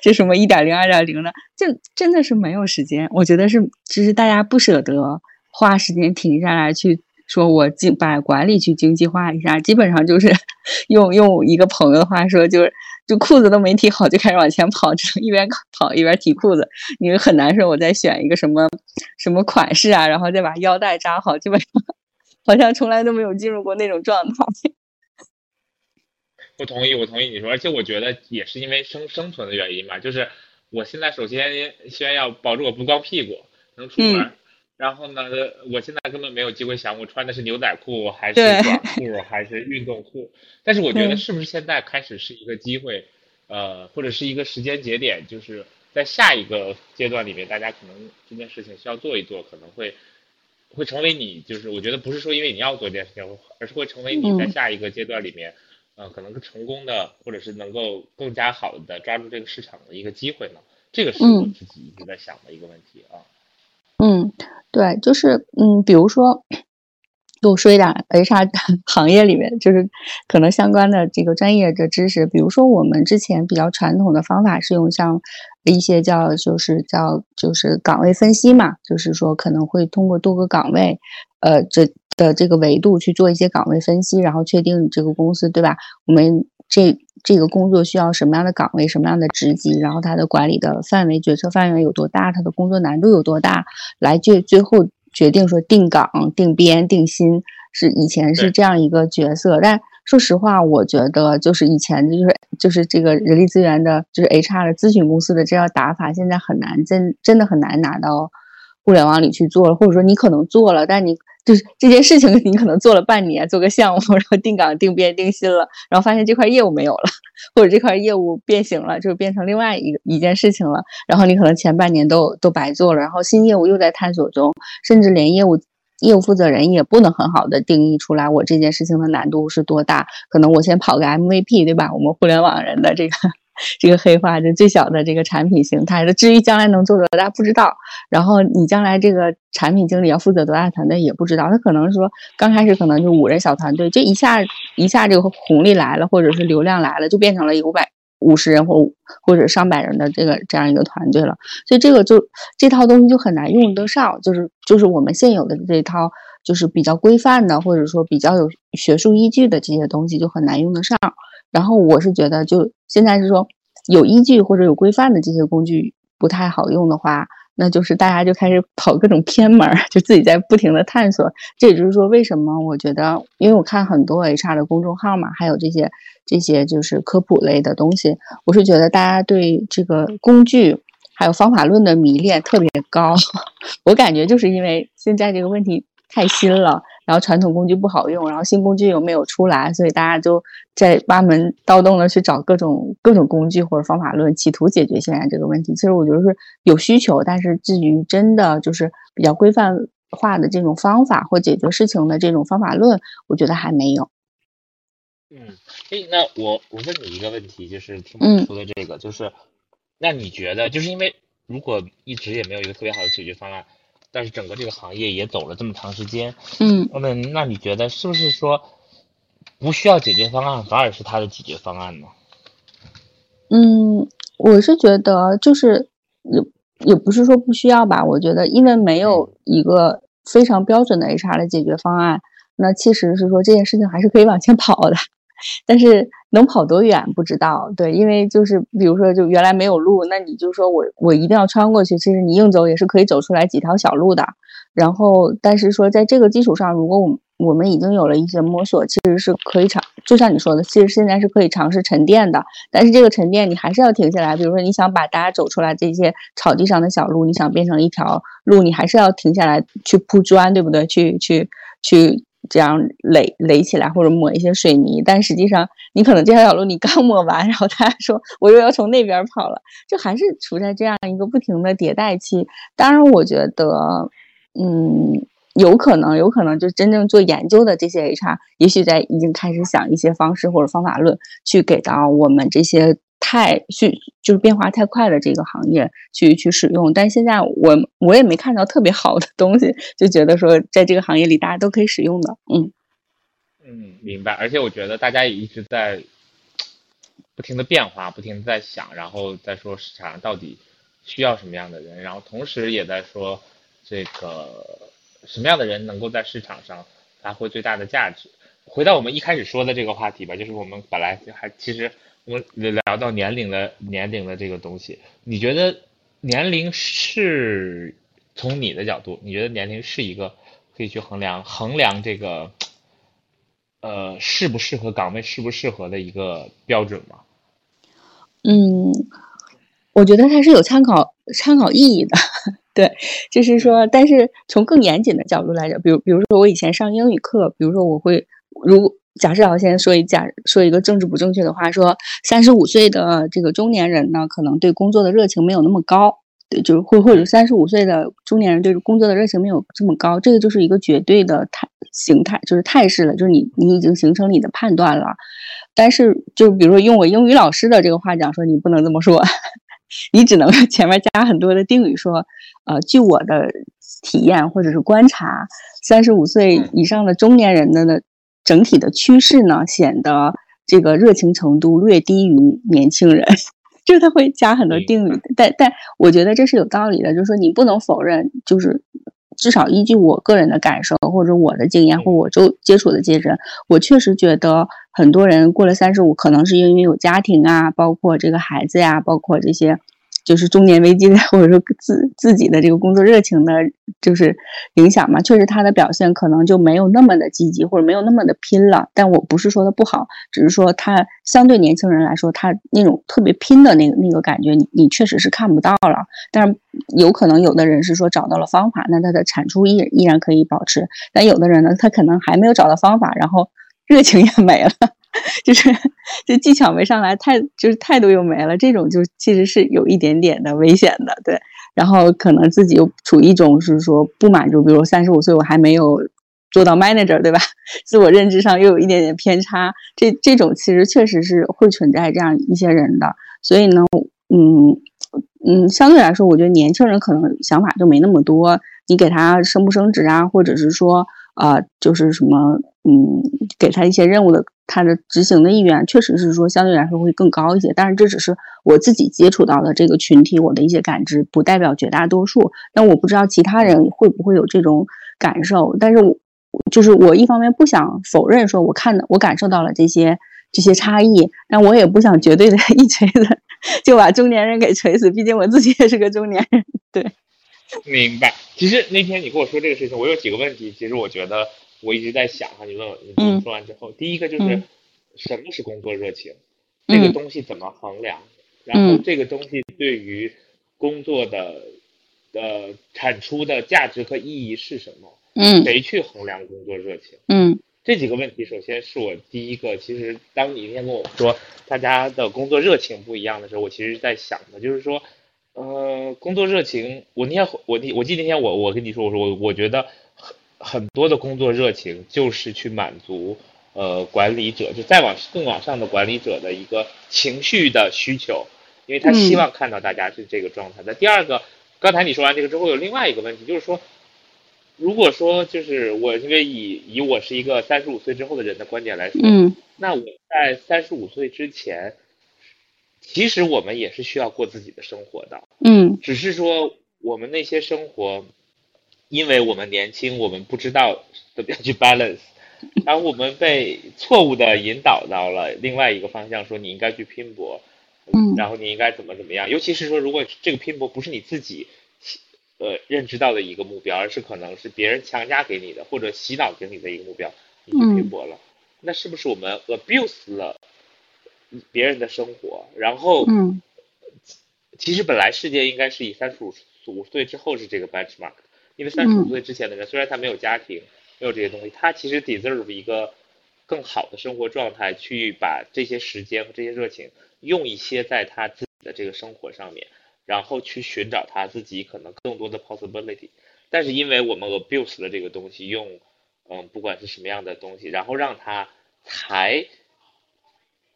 这什么一点零、二点零的，这真的是没有时间。我觉得是，其实大家不舍得花时间停下来去说，我经把管理去经济化一下，基本上就是 用用一个朋友的话说，就是。就裤子都没提好就开始往前跑，就一边跑一边提裤子，你很难受。我再选一个什么什么款式啊，然后再把腰带扎好，基本上好像从来都没有进入过那种状态。我同意，我同意你说，而且我觉得也是因为生生存的原因嘛，就是我现在首先先要保住我不光屁股，能出门。嗯然后呢，我现在根本没有机会想我穿的是牛仔裤还是短裤还是运动裤。但是我觉得嗯是不是现在开始是一个机会，呃，或者是一个时间节点，就是在下一个阶段里面，大家可能这件事情需要做一做，可能会会成为你，就是我觉得不是说因为你要做这件事情，而是会成为你在嗯下一个阶段里面，呃，可能是成功的，或者是能够更加好的抓住这个市场的一个机会呢。这个是我嗯自己一直在想的一个问题啊。嗯，嗯对，就是嗯，比如说，我说一点 HR 行业里面就是可能相关的这个专业的知识，比如说我们之前比较传统的方法是用像一些叫就是叫就是岗位分析嘛，就是说可能会通过多个岗位，呃，这的这个维度去做一些岗位分析，然后确定你这个公司对吧？我们这这个工作需要什么样的岗位、什么样的职级，然后它的管理的范围、决策范围有多大，它的工作难度有多大，来最最后决定说定岗、定编、定薪，是以前是这样一个角色。但说实话，我觉得就是以前就是就是这个人力资源的，就是 HR 的咨询公司的这样打法，现在很难真真的很难拿到互联网里去做了，或者说你可能做了，但你就是这件事情你可能做了半年，做个项目，然后定岗、定编、定薪了，然后发现这块业务没有了，或者这块业务变形了，就变成另外一个一件事情了。然后你可能前半年都都白做了，然后新业务又在探索中，甚至连业务业务负责人也不能很好的定义出来我这件事情的难度是多大。可能我先跑个 MVP，对吧？我们互联网人的这个 这个黑话，就最小的这个产品形态的，至于将来能做多大不知道。然后你将来这个产品经理要负责多大团队也不知道，他可能说刚开始可能就五人小团队，这一下一下这个红利来了，或者是流量来了，就变成了一个五百五十人或或者上百人的这个这样一个团队了。所以这个就这套东西就很难用得上，就是就是我们现有的这套就是比较规范的，或者说比较有学术依据的这些东西就很难用得上。然后我是觉得，就现在是说有依据或者有规范的这些工具不太好用的话，那就是大家就开始跑各种偏门，就自己在不停的探索。这也就是说，为什么我觉得，因为我看很多 HR 的公众号嘛，还有这些这些就是科普类的东西，我是觉得大家对这个工具还有方法论的迷恋特别高。我感觉就是因为现在这个问题太新了，然后传统工具不好用，然后新工具又没有出来，所以大家就在挖门盗洞的去找各种各种工具或者方法论，企图解决现在这个问题。其实我觉得是有需求，但是至于真的就是比较规范化的这种方法或解决事情的这种方法论，我觉得还没有。嗯，诶，那我我问你一个问题，就是听嗯你说的这个，就是那你觉得，就是因为如果一直也没有一个特别好的解决方案，但是整个这个行业也走了这么长时间，嗯那么那你觉得是不是说不需要解决方案，反而是他的解决方案呢？嗯，我是觉得就是也也不是说不需要吧，我觉得因为没有一个非常标准的 HR 的解决方案，那其实是说这件事情还是可以往前跑的，但是能跑多远不知道。对，因为就是比如说就原来没有路，那你就说我我一定要穿过去，其实你硬走也是可以走出来几条小路的。然后，但是说在这个基础上，如果我们我们已经有了一些摸索，其实是可以尝，就像你说的，其实现在是可以尝试沉淀的。但是这个沉淀你还是要停下来，比如说你想把大家走出来这些草地上的小路，你想变成一条路，你还是要停下来去铺砖，对不对？去去去这样垒垒起来，或者抹一些水泥。但实际上，你可能这条小路你刚抹完，然后大家说我又要从那边跑了，就还是处在这样一个不停的迭代期。当然，我觉得，嗯。有可能，有可能就真正做研究的这些 HR，也许在已经开始想一些方式或者方法论，去给到我们这些太去就是变化太快的这个行业去去使用。但现在我我也没看到特别好的东西，就觉得说在这个行业里大家都可以使用的。嗯嗯，明白。而且我觉得大家也一直在不停的变化，不停的在想，然后再说市场上到底需要什么样的人，然后同时也在说这个什么样的人能够在市场上发挥最大的价值。回到我们一开始说的这个话题吧，就是我们本来还其实我们聊到年龄的年龄的这个东西，你觉得年龄是从你的角度，你觉得年龄是一个可以去衡量衡量这个呃适不适合岗位适不适合的一个标准吗？嗯，我觉得它是有参考参考意义的。对，就是说，但是从更严谨的角度来讲，比如比如说我以前上英语课，比如说我会，如果假设我现在说一假说一个政治不正确的话，说三十五岁的这个中年人呢，可能对工作的热情没有那么高，对，就是或或者三十五岁的中年人对工作的热情没有这么高，这个就是一个绝对的态形态，就是态势了，就是你你已经形成你的判断了。但是就比如说用我英语老师的这个话讲说，你不能这么说。你只能前面加很多的定语，说，呃，据我的体验或者是观察，三十五岁以上的中年人的呢，整体的趋势呢，显得这个热情程度略低于年轻人，就是他会加很多定语，但但我觉得这是有道理的，就是说你不能否认，就是至少依据我个人的感受或者我的经验或我周接触的这些人，我确实觉得。很多人过了三十五，可能是因为有家庭啊，包括这个孩子呀，包括这些，就是中年危机的，或者说自自己的这个工作热情的，就是影响嘛。确实，他的表现可能就没有那么的积极，或者没有那么的拼了。但我不是说他不好，只是说他相对年轻人来说，他那种特别拼的那个那个感觉，你你确实是看不到了。但是有可能有的人是说找到了方法，那他的产出依依然可以保持。但有的人呢，他可能还没有找到方法，然后。热情也没了，就是就技巧没上来，态就是态度又没了，这种就其实是有一点点的危险的，对。然后可能自己又处于一种是说不满足，比如三十五岁我还没有做到 manager，对吧？自我认知上又有一点点偏差，这这种其实确实是会存在这样一些人的。所以呢，嗯嗯，相对来说，我觉得年轻人可能想法就没那么多，你给他升不升职啊，或者是说。啊，就是什么，嗯，给他一些任务的，他的执行的意愿确实是说相对来说会更高一些。但是这只是我自己接触到的这个群体，我的一些感知，不代表绝大多数。那我不知道其他人会不会有这种感受。但是，我就是我一方面不想否认说我看的我感受到了这些这些差异，但我也不想绝对的 一锤子 就把中年人给锤死。毕竟我自己也是个中年人，对。明白。其实那天你跟我说这个事情，我有几个问题。其实我觉得我一直在想哈，你问我，你说完之后，第一个就是什么是工作热情？这个东西怎么衡量？然后这个东西对于工作的呃产出的价值和意义是什么？嗯，谁去衡量工作热情？嗯，这几个问题，首先是我第一个。其实当你那天跟我说大家的工作热情不一样的时候，我其实是在想的，就是说。呃，工作热情，我那天我我记得那天我我跟你说，我说我我觉得很很多的工作热情就是去满足呃管理者，就再往更往上的管理者的一个情绪的需求，因为他希望看到大家是这个状态。那第二个，刚才你说完这个之后，有另外一个问题，就是说，如果说就是我因为以以我是一个三十五岁之后的人的观点来说，嗯，那我在三十五岁之前。其实我们也是需要过自己的生活的，嗯，只是说我们那些生活，因为我们年轻，我们不知道怎么样去 balance，然后我们被错误的引导到了另外一个方向，说你应该去拼搏，嗯，然后你应该怎么怎么样，尤其是说如果这个拼搏不是你自己，呃，认知到的一个目标，而是可能是别人强加给你的或者洗脑给你的一个目标，你去拼搏了，那是不是我们 abuse 了？别人的生活，然后，嗯，其实本来世界应该是以三十五五岁之后是这个 benchmark，因为三十五岁之前的人虽然他没有家庭，没有这些东西，他其实 deserve 一个更好的生活状态，去把这些时间和这些热情用一些在他自己的这个生活上面，然后去寻找他自己可能更多的 possibility。但是因为我们 abuse 了这个东西，用嗯不管是什么样的东西，然后让他才。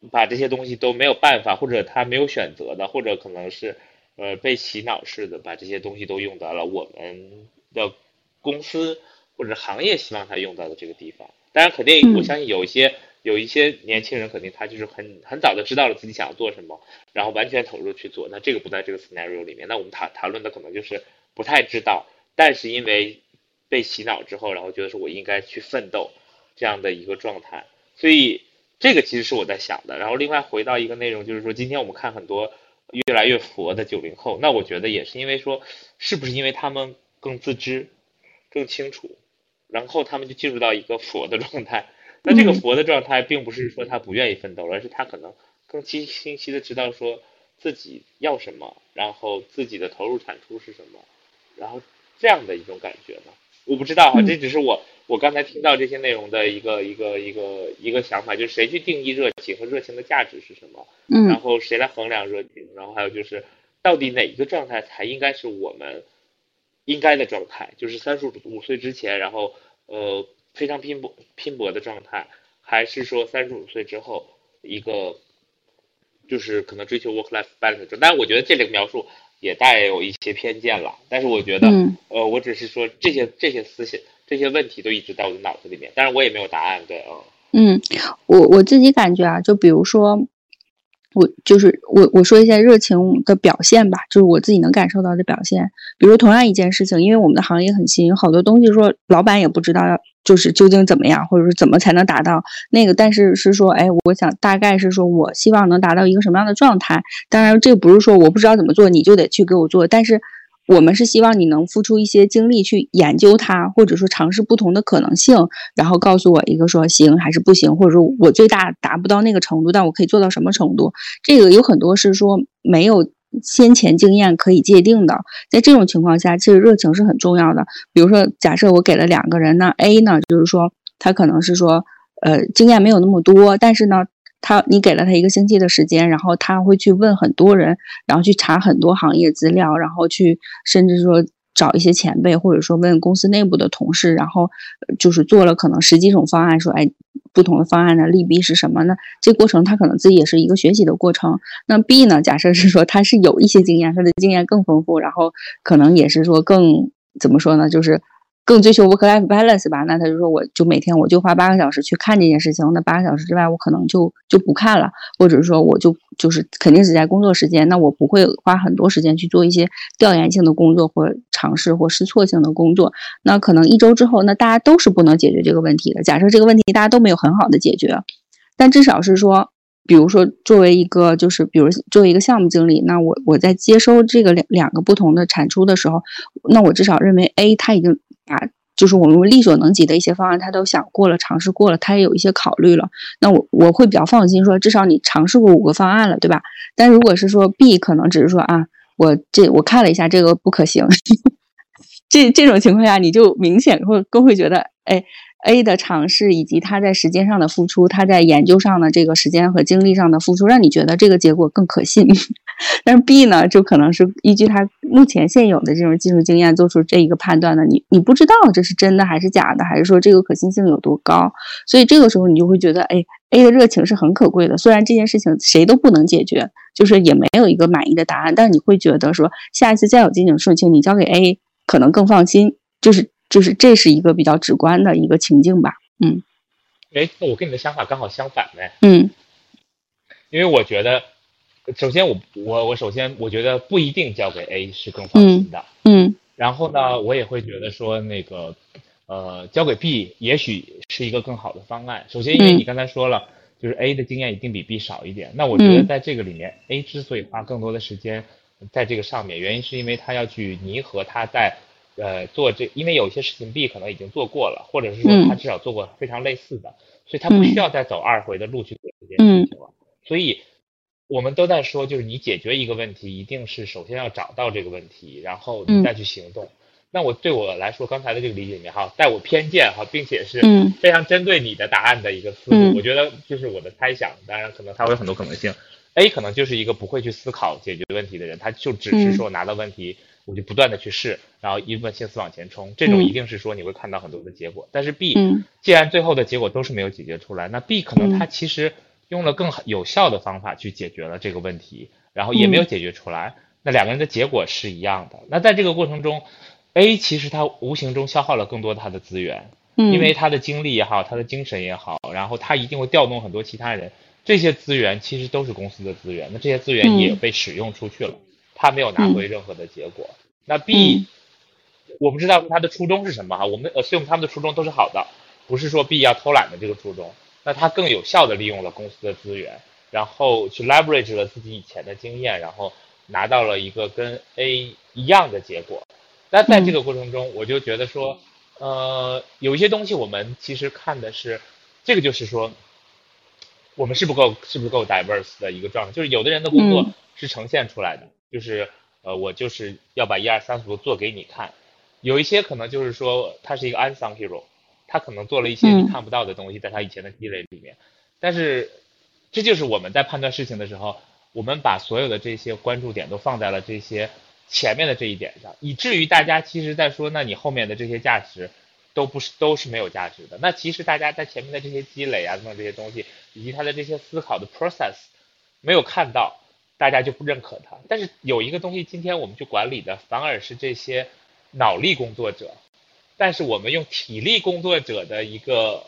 把这些东西都没有办法，或者他没有选择的，或者可能是呃被洗脑式的把这些东西都用到了我们的公司或者行业希望他用到的这个地方。当然，肯定我相信有一些有一些年轻人肯定他就是很很早的知道了自己想要做什么，然后完全投入去做。那这个不在这个 scenario 里面。那我们谈谈论的可能就是不太知道，但是因为被洗脑之后，然后觉得说我应该去奋斗这样的一个状态，所以。这个其实是我在想的，然后另外回到一个内容，就是说今天我们看很多越来越佛的九零后，那我觉得也是因为说，是不是因为他们更自知、更清楚，然后他们就进入到一个佛的状态。那这个佛的状态，并不是说他不愿意奋斗，而是他可能更清清晰的知道说自己要什么，然后自己的投入产出是什么，然后这样的一种感觉呢？我不知道哈，嗯这只是我我刚才听到这些内容的一个一个一个一个想法，就是谁去定义热情和热情的价值是什么？然嗯后谁来衡量热情？然后还有就是，到底哪一个状态才应该是我们应该的状态？就是三十五岁之前，然后呃非常拼搏拼搏的状态，还是说三十五岁之后一个就是可能追求 work life balance 的状态？但是我觉得这个描述也带有一些偏见了。但是我觉得，嗯呃，我只是说这些这些思想这些问题都一直在我的脑子里面，但是我也没有答案。对嗯，嗯，我我自己感觉啊，就比如说，我就是我我说一下热情的表现吧，就是我自己能感受到的表现。比如同样一件事情，因为我们的行业很新，好多东西说老板也不知道要就是究竟怎么样，或者说怎么才能达到那个，但是是说，哎，我想大概是说我希望能达到一个什么样的状态。当然，这不是说我不知道怎么做，你就得去给我做，但是。我们是希望你能付出一些精力去研究它，或者说尝试不同的可能性，然后告诉我一个说行还是不行，或者说我最大达不到那个程度，但我可以做到什么程度？这个有很多是说没有先前经验可以界定的。在这种情况下，其实热情是很重要的。比如说，假设我给了两个人呢，A 呢就是说他可能是说呃经验没有那么多，但是呢。他，你给了他一个星期的时间，然后他会去问很多人，然后去查很多行业资料，然后去甚至说找一些前辈，或者说问公司内部的同事，然后就是做了可能十几种方案，说哎，不同的方案的利弊是什么呢？这过程他可能自己也是一个学习的过程。那 B 呢？假设是说他是有一些经验，他的经验更丰富，然后可能也是说更怎么说呢？就是。更追求 work life balance 吧，那他就说我就每天我就花八个小时去看这件事情，那八个小时之外我可能就就不看了，或者说我就就是肯定是在工作时间，那我不会花很多时间去做一些调研性的工作或尝试或试错性的工作。那可能一周之后，那大家都是不能解决这个问题的。假设这个问题大家都没有很好的解决，但至少是说，比如说作为一个就是比如作为一个项目经理，那我我在接收这个两两个不同的产出的时候，那我至少认为 A 他已经啊就是我们力所能及的一些方案，他都想过了，尝试过了，他也有一些考虑了。那我我会比较放心说，至少你尝试过五个方案了，对吧？但如果是说 B 可能只是说啊，我这我看了一下这个不可行，这这种情况下，你就明显会更会觉得，哎，A 的尝试以及他在时间上的付出，他在研究上的这个时间和精力上的付出，让你觉得这个结果更可信。但是 B 呢，就可能是依据他目前现有的这种技术经验做出这一个判断的，你你不知道这是真的还是假的，还是说这个可信性有多高，所以这个时候你就会觉得，哎，A 的热情是很可贵的。虽然这件事情谁都不能解决，就是也没有一个满意的答案，但你会觉得说，下一次再有这种事情，你交给 A 可能更放心，就是就是这是一个比较直观的一个情境吧。嗯。哎，那我跟你的想法刚好相反呗，嗯。因为我觉得，首先我我我首先我觉得不一定交给 A 是更放心的，嗯然后呢，我也会觉得说那个呃交给 B 也许是一个更好的方案。首先，因为嗯。你刚才说了，就是 A 的经验一定比 B 少一点，那我觉得嗯。在这个里面、A 之所以花更多的时间在这个上面，原因是因为他要去弥合他在呃做这，因为有些事情 B 可能已经做过了，或者是说嗯他至少做过非常类似的，所以他不需嗯要再走二回的路去做这件事情了。所以我们都在说，就是你解决一个问题，一定是首先要找到这个问题，然后你嗯再去行动。那我对我来说，刚才的这个理解里面哈，带我偏见哈，并且是嗯非常针对你的答案的一个思路。嗯我觉得就是我的猜想，当然可能它会有很多可能性。A 可能就是一个不会去思考解决问题的人，他就只是嗯说拿到问题，我就不断的去试，然后一问心思往前冲。这种嗯。一定是说你会看到很多的结果。但是 B，嗯。既然最后的结果都是没有解决出来，那 B 可能嗯。他其实用了更有效的方法去解决了这个问题，然后也没有嗯。解决出来，那两个人的结果是一样的。那在这个过程中，A 其实他无形中消耗了更多他的资源，嗯，因为他的精力也好，他的精神也好，然后他一定会调动很多其他人，这些资源其实都是公司的资源，那这些资源也嗯。被使用出去了，他没有拿嗯。回任何的结果。那 B，、嗯。我不知道他的初衷是什么哈，我们 assume 他们的初衷都是好的，不是说 B 要偷懒的这个初衷，那他更有效的利用了公司的资源，然后去 leverage 了自己以前的经验，然后拿到了一个跟 A 一样的结果。那在这个过程中，我就觉得说，呃，有一些东西我们其实看的是，这个就是说，我们是不够是不是够 diverse 的一个状态，就是有的人的工作嗯。是呈现出来的，就是呃，我就是要把一二三四步做给你看。有一些可能就是说他是一个 unsung hero，他可能做了一些你看不到的东西，在他以前的积累里面。但是这就是我们在判断事情的时候，我们把所有的这些关注点都放在了这些前面的这一点上，以至于大家其实在说，那你后面的这些价值都不是都是没有价值的。那其实大家在前面的这些积累啊等等这些东西，以及他的这些思考的 process 没有看到，大家就不认可他。但是有一个东西，今天我们去管理的反而是这些。脑力工作者，但是我们用体力工作者的一个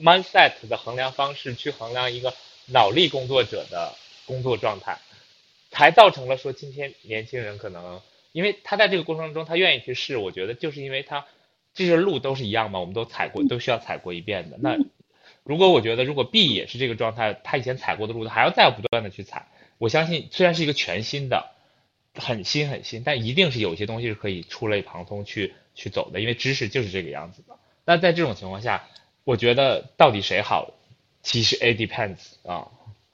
mindset 的衡量方式去衡量一个脑力工作者的工作状态，才造成了说今天年轻人可能，因为他在这个过程中他愿意去试，我觉得就是因为他这些路都是一样嘛，我们都踩过，都需要踩过一遍的。那如果我觉得如果 B 也是这个状态，他以前踩过的路，他还要再不断的去踩，我相信虽然是一个全新的。很新很新，但一定是有些东西是可以触类旁通去去走的，因为知识就是这个样子的。那在这种情况下，我觉得到底谁好，其实 it depends 啊。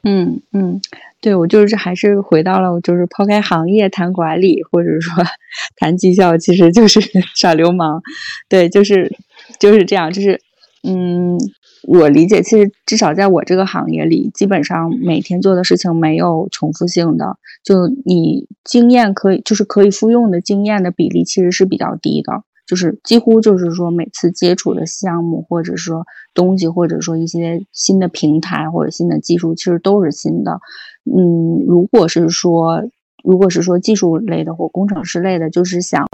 嗯嗯，对我就是还是回到了，就是抛开行业谈管理，或者说 谈绩效，其实就是 耍流氓。对，就是就是这样，就是嗯。我理解，其实至少在我这个行业里，基本上每天做的事情没有重复性的。就你经验可以，就是可以复用的经验的比例其实是比较低的，就是几乎就是说每次接触的项目，或者说东西，或者说一些新的平台或者新的技术，其实都是新的。嗯，如果是说，如果是说技术类的或工程师类的，就是想。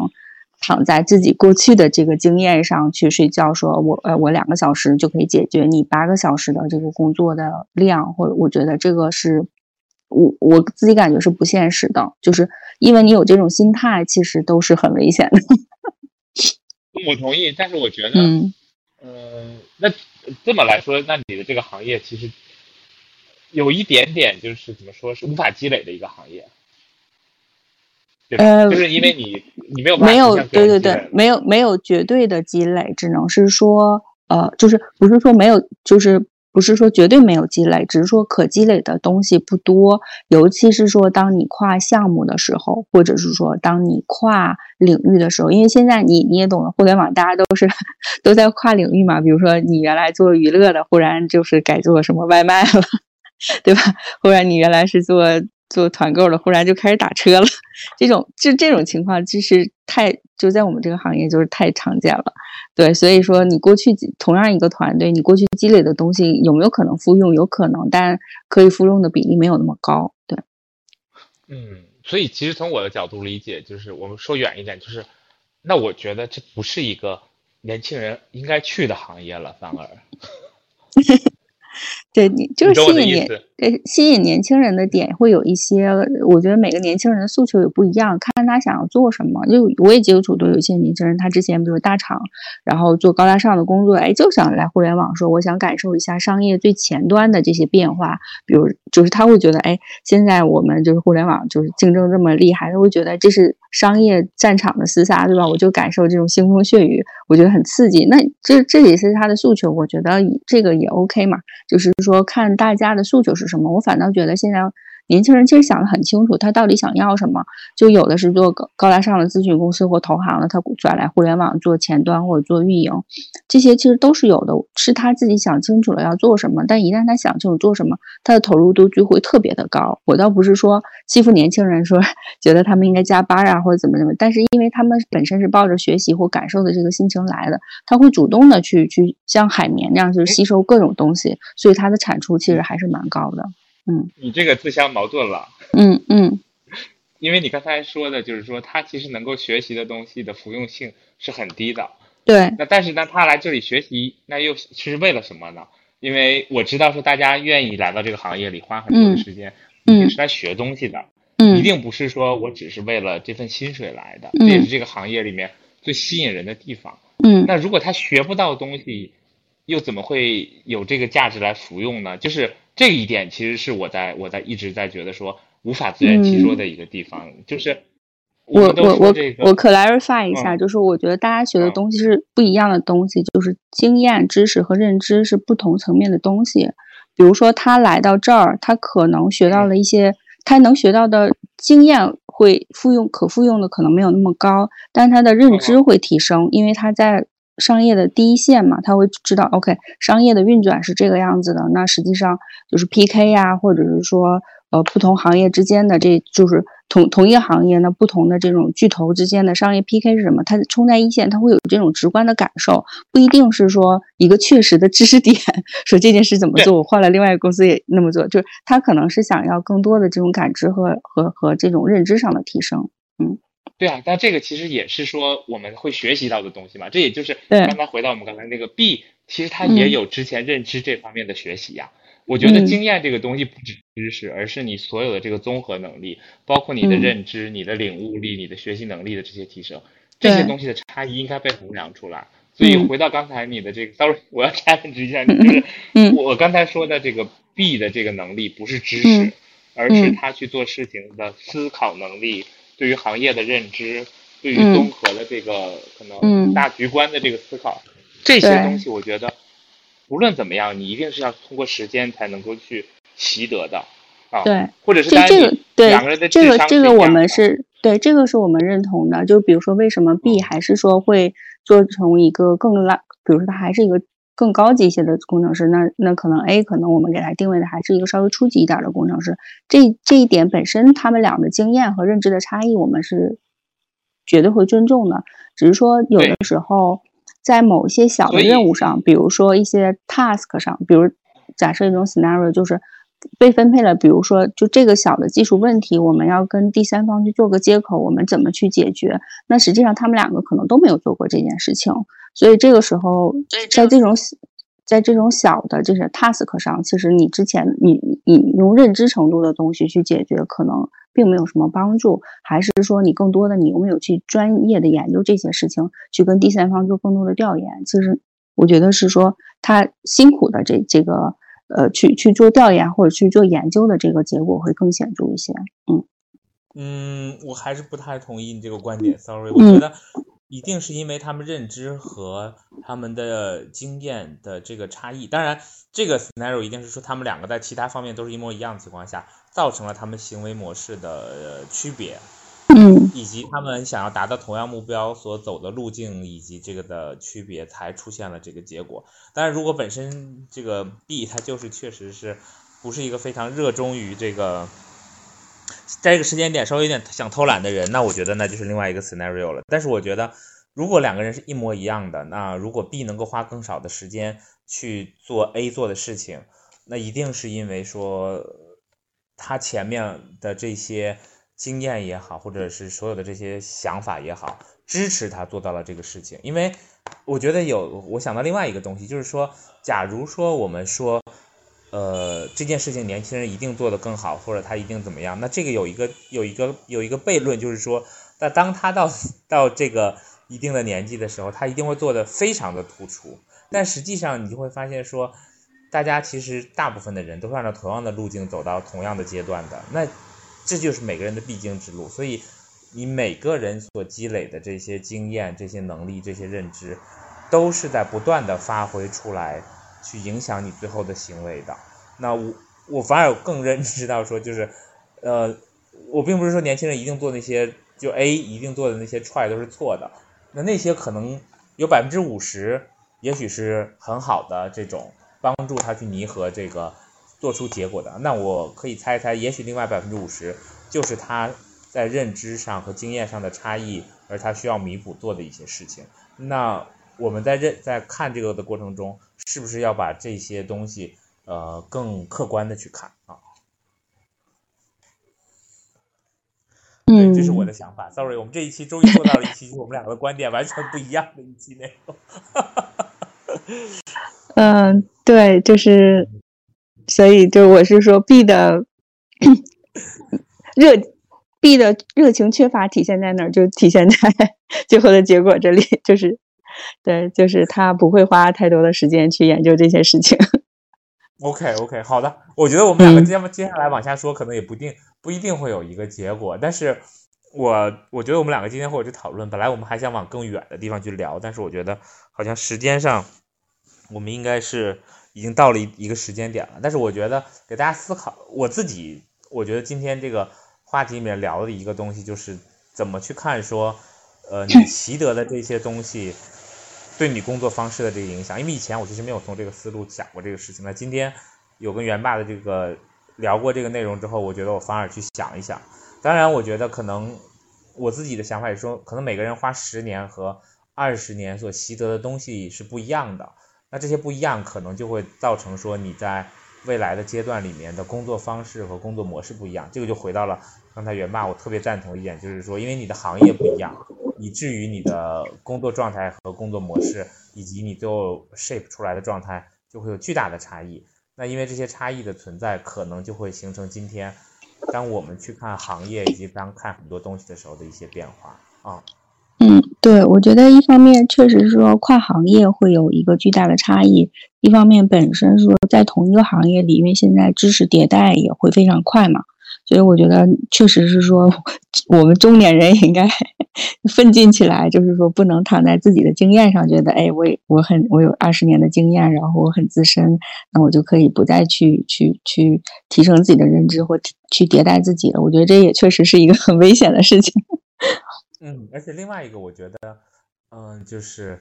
躺在自己过去的这个经验上去睡觉，说我呃我两个小时就可以解决你八个小时的这个工作的量，或者我觉得这个是我我自己感觉是不现实的，就是因为你有这种心态，其实都是很危险的。我同意，但是我觉得，嗯，呃那这么来说，那你的这个行业其实有一点点就是怎么说是无法积累的一个行业。呃，就是因为你你没有没有对对对，没有没有绝对的积累，只能是说呃，就是不是说没有，就是不是说绝对没有积累，只是说可积累的东西不多。尤其是说当你跨项目的时候，或者是说当你跨领域的时候，因为现在你你也懂了，互联网大家都是 都在跨领域嘛。比如说你原来做娱乐的，忽然就是改做什么外卖了，对吧？忽然你原来是做。做团购了，忽然就开始打车了，这种就这种情况，就是太就在我们这个行业就是太常见了。对，所以说你过去同样一个团队，你过去积累的东西有没有可能复用？有可能，但可以复用的比例没有那么高。对，嗯，所以其实从我的角度理解，就是我们说远一点，就是那我觉得这不是一个年轻人应该去的行业了，反而。对你就是吸引年，吸引年轻人的点会有一些，我觉得每个年轻人的诉求也不一样，看他想要做什么。就我也接触到有一些年轻人，他之前比如大厂，然后做高大上的工作，哎，就想来互联网，说我想感受一下商业最前端的这些变化。比如就是他会觉得，哎，现在我们就是互联网就是竞争这么厉害，他会觉得这是商业战场的厮杀，对吧？我就感受这种腥风血雨，我觉得很刺激。那这这也是他的诉求，我觉得这个也 OK 嘛，就是。说看大家的诉求是什么，我反倒觉得现在年轻人其实想得很清楚，他到底想要什么。就有的是做高高大上的咨询公司或投行的，他转来互联网做前端或者做运营，这些其实都是有的，是他自己想清楚了要做什么。但一旦他想清楚做什么，他的投入度就会特别的高。我倒不是说欺负年轻人，说觉得他们应该加班啊或者怎么怎么，但是因为他们本身是抱着学习或感受的这个心情来的，他会主动的去去像海绵那样就是吸收各种东西，所以他的产出其实还是蛮高的。嗯，你这个自相矛盾了。嗯嗯，因为你刚才说的就是说，他其实能够学习的东西的服用性是很低的。对。那但是呢，他来这里学习，那又是为了什么呢？因为我知道说，大家愿意来到这个行业里花很多的时间，一定是来学东西的。嗯。一定不是说我只是为了这份薪水来的，这也是这个行业里面最吸引人的地方。嗯。那如果他学不到东西，又怎么会有这个价值来服用呢？就是。这一点其实是我在我在一直在觉得说无法自圆其说的一个地方，就是我我我我 clarify 一下，就是我觉得大家学的东西是不一样的东西，就是经验、知识和认知是不同层面的东西。比如说他来到这儿，他可能学到了一些，他能学到的经验。会复用可复用的可能没有那么高，但他的认知会提升，因为他在商业的第一线嘛，他会知道 OK 商业的运转是这个样子的。那实际上就是 PK 呀，或者是说呃不同行业之间的这就是。同同一个行业，那不同的这种巨头之间的商业 PK 是什么？他冲在一线，他会有这种直观的感受，不一定是说一个确实的知识点，说这件事怎么做，我换了另外一个公司也那么做，就是他可能是想要更多的这种感知和和和这种认知上的提升。嗯，对啊，但这个其实也是说我们会学习到的东西嘛，这也就是刚才回到我们刚才那个 B，其实它也有之前认知这方面的学习呀。我觉得经验这个东西不止知识，而是你所有的这个综合能力，包括你的认知、你的领悟力、你的学习能力的这些提升，这些东西的差异应该被衡量出来。所以回到刚才你的这个，sorry，我要 challenge 一下你，就是 我刚才说的这个 B 的这个能力不是知识，而是他去做事情的思考能力，对于行业的认知，对于综合的这个可能大局观的这个思考，这些东西我觉得。无论怎么样，你一定是要通过时间才能够去习得的啊。对，或者是这个对两个人的这个这个我们是对这个是我们认同的。就比如说，为什么 B 还是说会做成一个更拉，比如说它还是一个更高级一些的工程师，那那可能 A 可能我们给他定位的还是一个稍微初级一点的工程师。这这一点本身，他们俩的经验和认知的差异，我们是绝对会尊重的。只是说有的时候。在某些小的任务上，比如说一些 task 上，比如假设一种 scenario 就是被分配了，比如说就这个小的技术问题，我们要跟第三方去做个接口，我们怎么去解决？那实际上他们两个可能都没有做过这件事情，所以这个时候在这种。在这种小的这些 task 上，其实你之前你你用认知程度的东西去解决，可能并没有什么帮助。还是说你更多的你有没有去专业的研究这些事情，去跟第三方做更多的调研？其实我觉得是说他辛苦的这这个呃去去做调研或者去做研究的这个结果会更显著一些。嗯嗯，我还是不太同意你这个观点。Sorry，我觉得。一定是因为他们认知和他们的经验的这个差异。当然，这个 scenario 一定是说他们两个在其他方面都是一模一样的情况下，造成了他们行为模式的区别，嗯，以及他们想要达到同样目标所走的路径以及这个的区别，才出现了这个结果。但是，如果本身这个 B 他就是确实是不是一个非常热衷于这个。在这个时间点稍微有点想偷懒的人，那我觉得那就是另外一个 scenario 了。但是我觉得，如果两个人是一模一样的，那如果 B 能够花更少的时间去做 A 做的事情，那一定是因为说他前面的这些经验也好，或者是所有的这些想法也好，支持他做到了这个事情。因为我觉得有，我想到另外一个东西，就是说，假如说我们说。呃，这件事情年轻人一定做得更好，或者他一定怎么样？那这个有一个有一个有一个悖论，就是说，那当他到 到这个一定的年纪的时候，他一定会做得非常的突出。但实际上，你就会发现说，大家其实大部分的人都是按照同样的路径走到同样的阶段的。那这就是每个人的必经之路。所以，你每个人所积累的这些经验、这些能力、这些认知，都是在不断的发挥出来。去影响你最后的行为的，那我我反而更认知到说，就是，呃，我并不是说年轻人一定做那些就 A 一定做的那些 try 都是错的，那那些可能有百分之五十，也许是很好的这种帮助他去弥合这个做出结果的，那我可以猜一猜，也许另外百分之五十就是他在认知上和经验上的差异，而他需要弥补做的一些事情。那我们在认在看这个的过程中。是不是要把这些东西呃更客观的去看啊？对，这是我的想法。Sorry，我们这一期终于做到了一期，我们两个观点完全不一样的一期内容。嗯，对，就是，所以就我是说，B 的热，B 的热情缺乏体现在哪儿？就体现在 最后的结果这里，就是。对，就是他不会花太多的时间去研究这些事情。OK OK，好的，我觉得我们两个接接下来往下说，可能也不定不一定会有一个结果。但是，我我觉得我们两个今天会有去讨论。本来我们还想往更远的地方去聊，但是我觉得好像时间上我们应该是已经到了一一个时间点了。但是我觉得给大家思考，我自己我觉得今天这个。话题里面聊的一个东西，就是怎么去看说，呃，你 习得的这些东西对你工作方式的这个影响。因为以前我其实没有从这个思路想过这个事情。那今天有跟元爸的这个聊过这个内容之后，我觉得我反而去想一想。当然，我觉得可能我自己的想法也说，可能每个人花十年和二十年所习得的东西是不一样的。那这些不一样，可能就会造成说你在未来的阶段里面的工作方式和工作模式不一样。这个就回到了刚才元爸，我特别赞同一点，就是说，因为你的行业不一样，以至于你的工作状态和工作模式，以及你最后 shape 出来的状态，就会有巨大的差异。那因为这些差异的存在，可能就会形成今天，当我们去看行业以及当看很多东西的时候的一些变化啊。嗯，对，我觉得一方面确实是说跨行业会有一个巨大的差异，一方面本身说在同一个行业里，因为现在知识迭代也会非常快嘛，所以我觉得确实是说我们中年人应该 奋进起来，就是说不能躺在自己的经验上，觉得哎，我我很我有二十年的经验，然后我很资深，那我就可以不再去去去提升自己的认知或去迭代自己了。我觉得这也确实是一个很危险的事情。嗯，而且另外一个，我觉得，嗯，就是，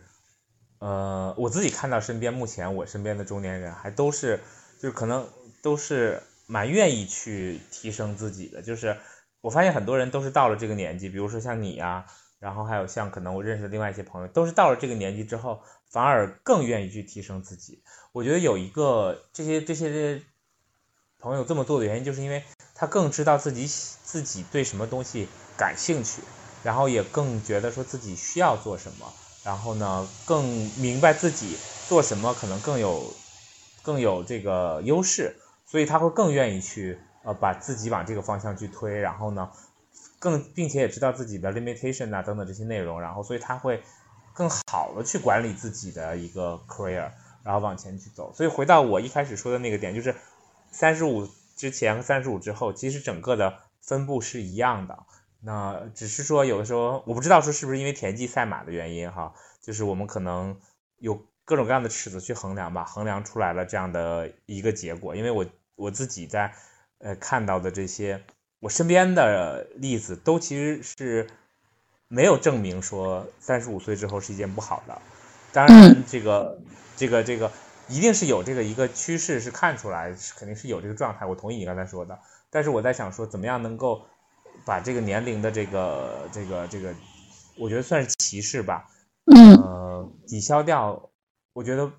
呃，我自己看到身边目前我身边的中年人，还都是，就是可能都是蛮愿意去提升自己的。就是我发现很多人都是到了这个年纪，比如说像你呀，然后还有像可能我认识的另外一些朋友，都是到了这个年纪之后，反而更愿意去提升自己。我觉得有一个这些这些朋友这么做的原因，就是因为他更知道自己自己对什么东西感兴趣。然后也更觉得说自己需要做什么，然后呢，更明白自己做什么可能更有更有这个优势，所以他会更愿意去呃把自己往这个方向去推，然后呢，更并且也知道自己的 limitation 啊等等这些内容，然后所以他会更好的去管理自己的一个 career，然后往前去走。所以回到我一开始说的那个点，就是三十五之前和三十五之后，其实整个的分布是一样的。那只是说，有的时候我不知道说是不是因为田忌赛马的原因哈，就是我们可能有各种各样的尺子去衡量吧，衡量出来了这样的一个结果。因为我我自己在呃看到的这些我身边的例子，都其实是没有证明说三十五岁之后是一件不好的。当然，这个这个这个一定是有这个一个趋势是看出来，肯定是有这个状态。我同意你刚才说的，但是我在想说，怎么样能够。把这个年龄的这个这个这个，我觉得算是歧视吧，呃，抵消掉。我觉得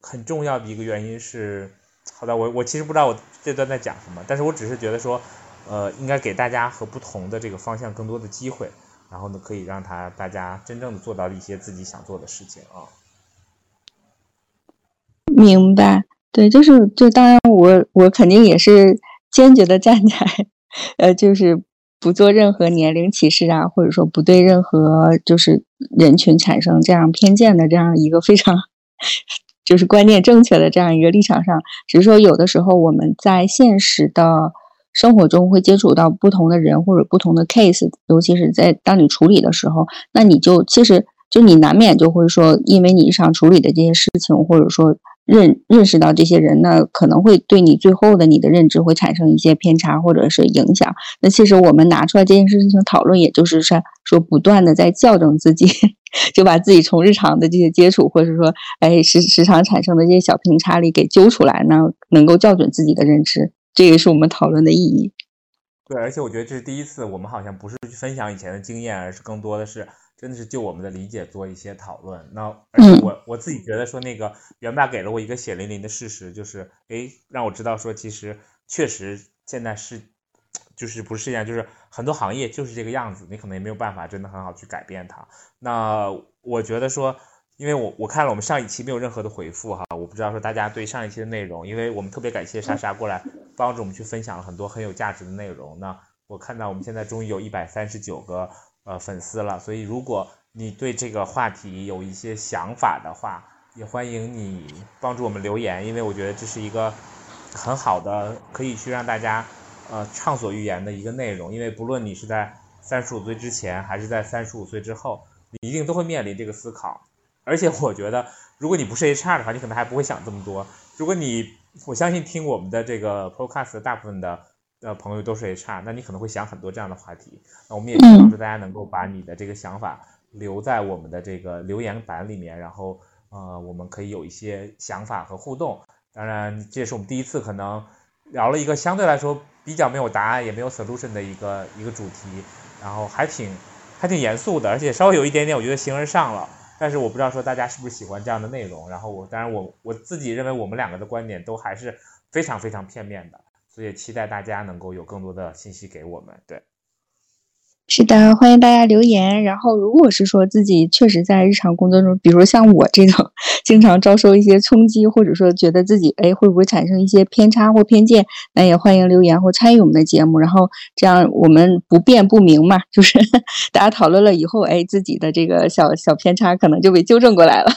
很重要的一个原因是，好的，我我其实不知道我这段在讲什么，但是我只是觉得说，呃，应该给大家和不同的这个方向更多的机会，然后呢，可以让他大家真正的做到一些自己想做的事情啊。明白，对，就是就当然我我肯定也是坚决的站在，呃，就是。不做任何年龄歧视啊，或者说不对任何就是人群产生这样偏见的这样一个非常就是观念正确的这样一个立场上，只是说有的时候我们在现实的生活中会接触到不同的人或者不同的 case，尤其是在当你处理的时候，那你就其实就你难免就会说，因为你日常处理的这些事情，或者说。认认识到这些人那，可能会对你最后的你的认知会产生一些偏差或者是影响。那其实我们拿出来这件事情讨论，也就是说说不断的在校正自己，就把自己从日常的这些接触或者说哎时时常产生的这些小偏差里给揪出来呢，能够校准自己的认知，这也是我们讨论的意义。对，而且我觉得这是第一次，我们好像不是去分享以前的经验，而是更多的是。真的是就我们的理解做一些讨论。那而且我我自己觉得说，那个元爸给了我一个血淋淋的事实，就是哎，让我知道说，其实确实现在是，就是不是这样，就是很多行业就是这个样子，你可能也没有办法真的很好去改变它。那我觉得说，因为我我看了我们上一期没有任何的回复哈，我不知道说大家对上一期的内容，因为我们特别感谢莎莎过来帮助我们去分享了很多很有价值的内容。那我看到我们现在终于有一百三十九个。呃，粉丝了，所以如果你对这个话题有一些想法的话，也欢迎你帮助我们留言，因为我觉得这是一个很好的可以去让大家呃畅所欲言的一个内容。因为不论你是在三十五岁之前，还是在三十五岁之后，你一定都会面临这个思考。而且我觉得，如果你不是 HR 的话，你可能还不会想这么多。如果你，我相信听我们的这个 Podcast 大部分的呃朋友都是 HR，那你可能会想很多这样的话题。那我们也希望说大家能够把你的这个想法留在我们的这个留言板里面，然后呃，我们可以有一些想法和互动。当然，这也是我们第一次可能聊了一个相对来说比较没有答案也没有 solution 的一个一个主题，然后还挺还挺严肃的，而且稍微有一点点我觉得形而上了。但是我不知道说大家是不是喜欢这样的内容。然后我当然我我自己认为我们两个的观点都还是非常非常片面的。所以期待大家能够有更多的信息给我们。对，是的，欢迎大家留言。然后，如果是说自己确实在日常工作中，比如像我这种经常遭受一些冲击，或者说觉得自己哎会不会产生一些偏差或偏见，那也欢迎留言或参与我们的节目。然后这样我们不辩不明嘛，就是大家讨论了以后，哎，自己的这个小小偏差可能就被纠正过来了。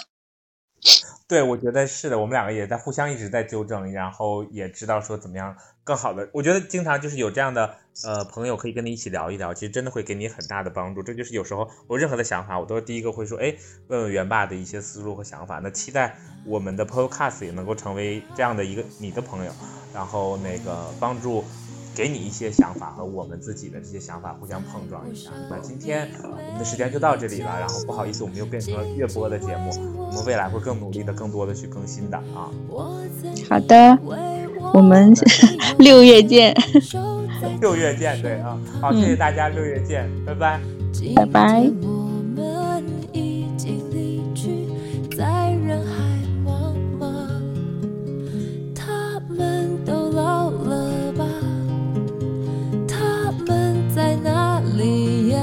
对，我觉得是的，我们两个也在互相一直在纠正，然后也知道说怎么样更好的。我觉得经常就是有这样的呃朋友可以跟你一起聊一聊，其实真的会给你很大的帮助。这就是有时候我任何的想法，我都是第一个会说，哎，问问元爸的一些思路和想法。那期待我们的 Podcast 也能够成为这样的一个你的朋友，然后那个帮助。给你一些想法和我们自己的这些想法互相碰撞一下。那今天我们的时间就到这里了，然后不好意思，我们又变成了月播的节目，我们未来会更努力的、更多的去更新的啊。好的，我们 六月见，六月见，对啊，好，谢谢大家，六月见，拜拜。拜拜。们都老了吧？们在哪里呀？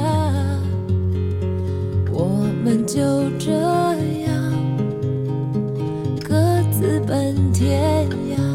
我们就这样。各自奔天涯。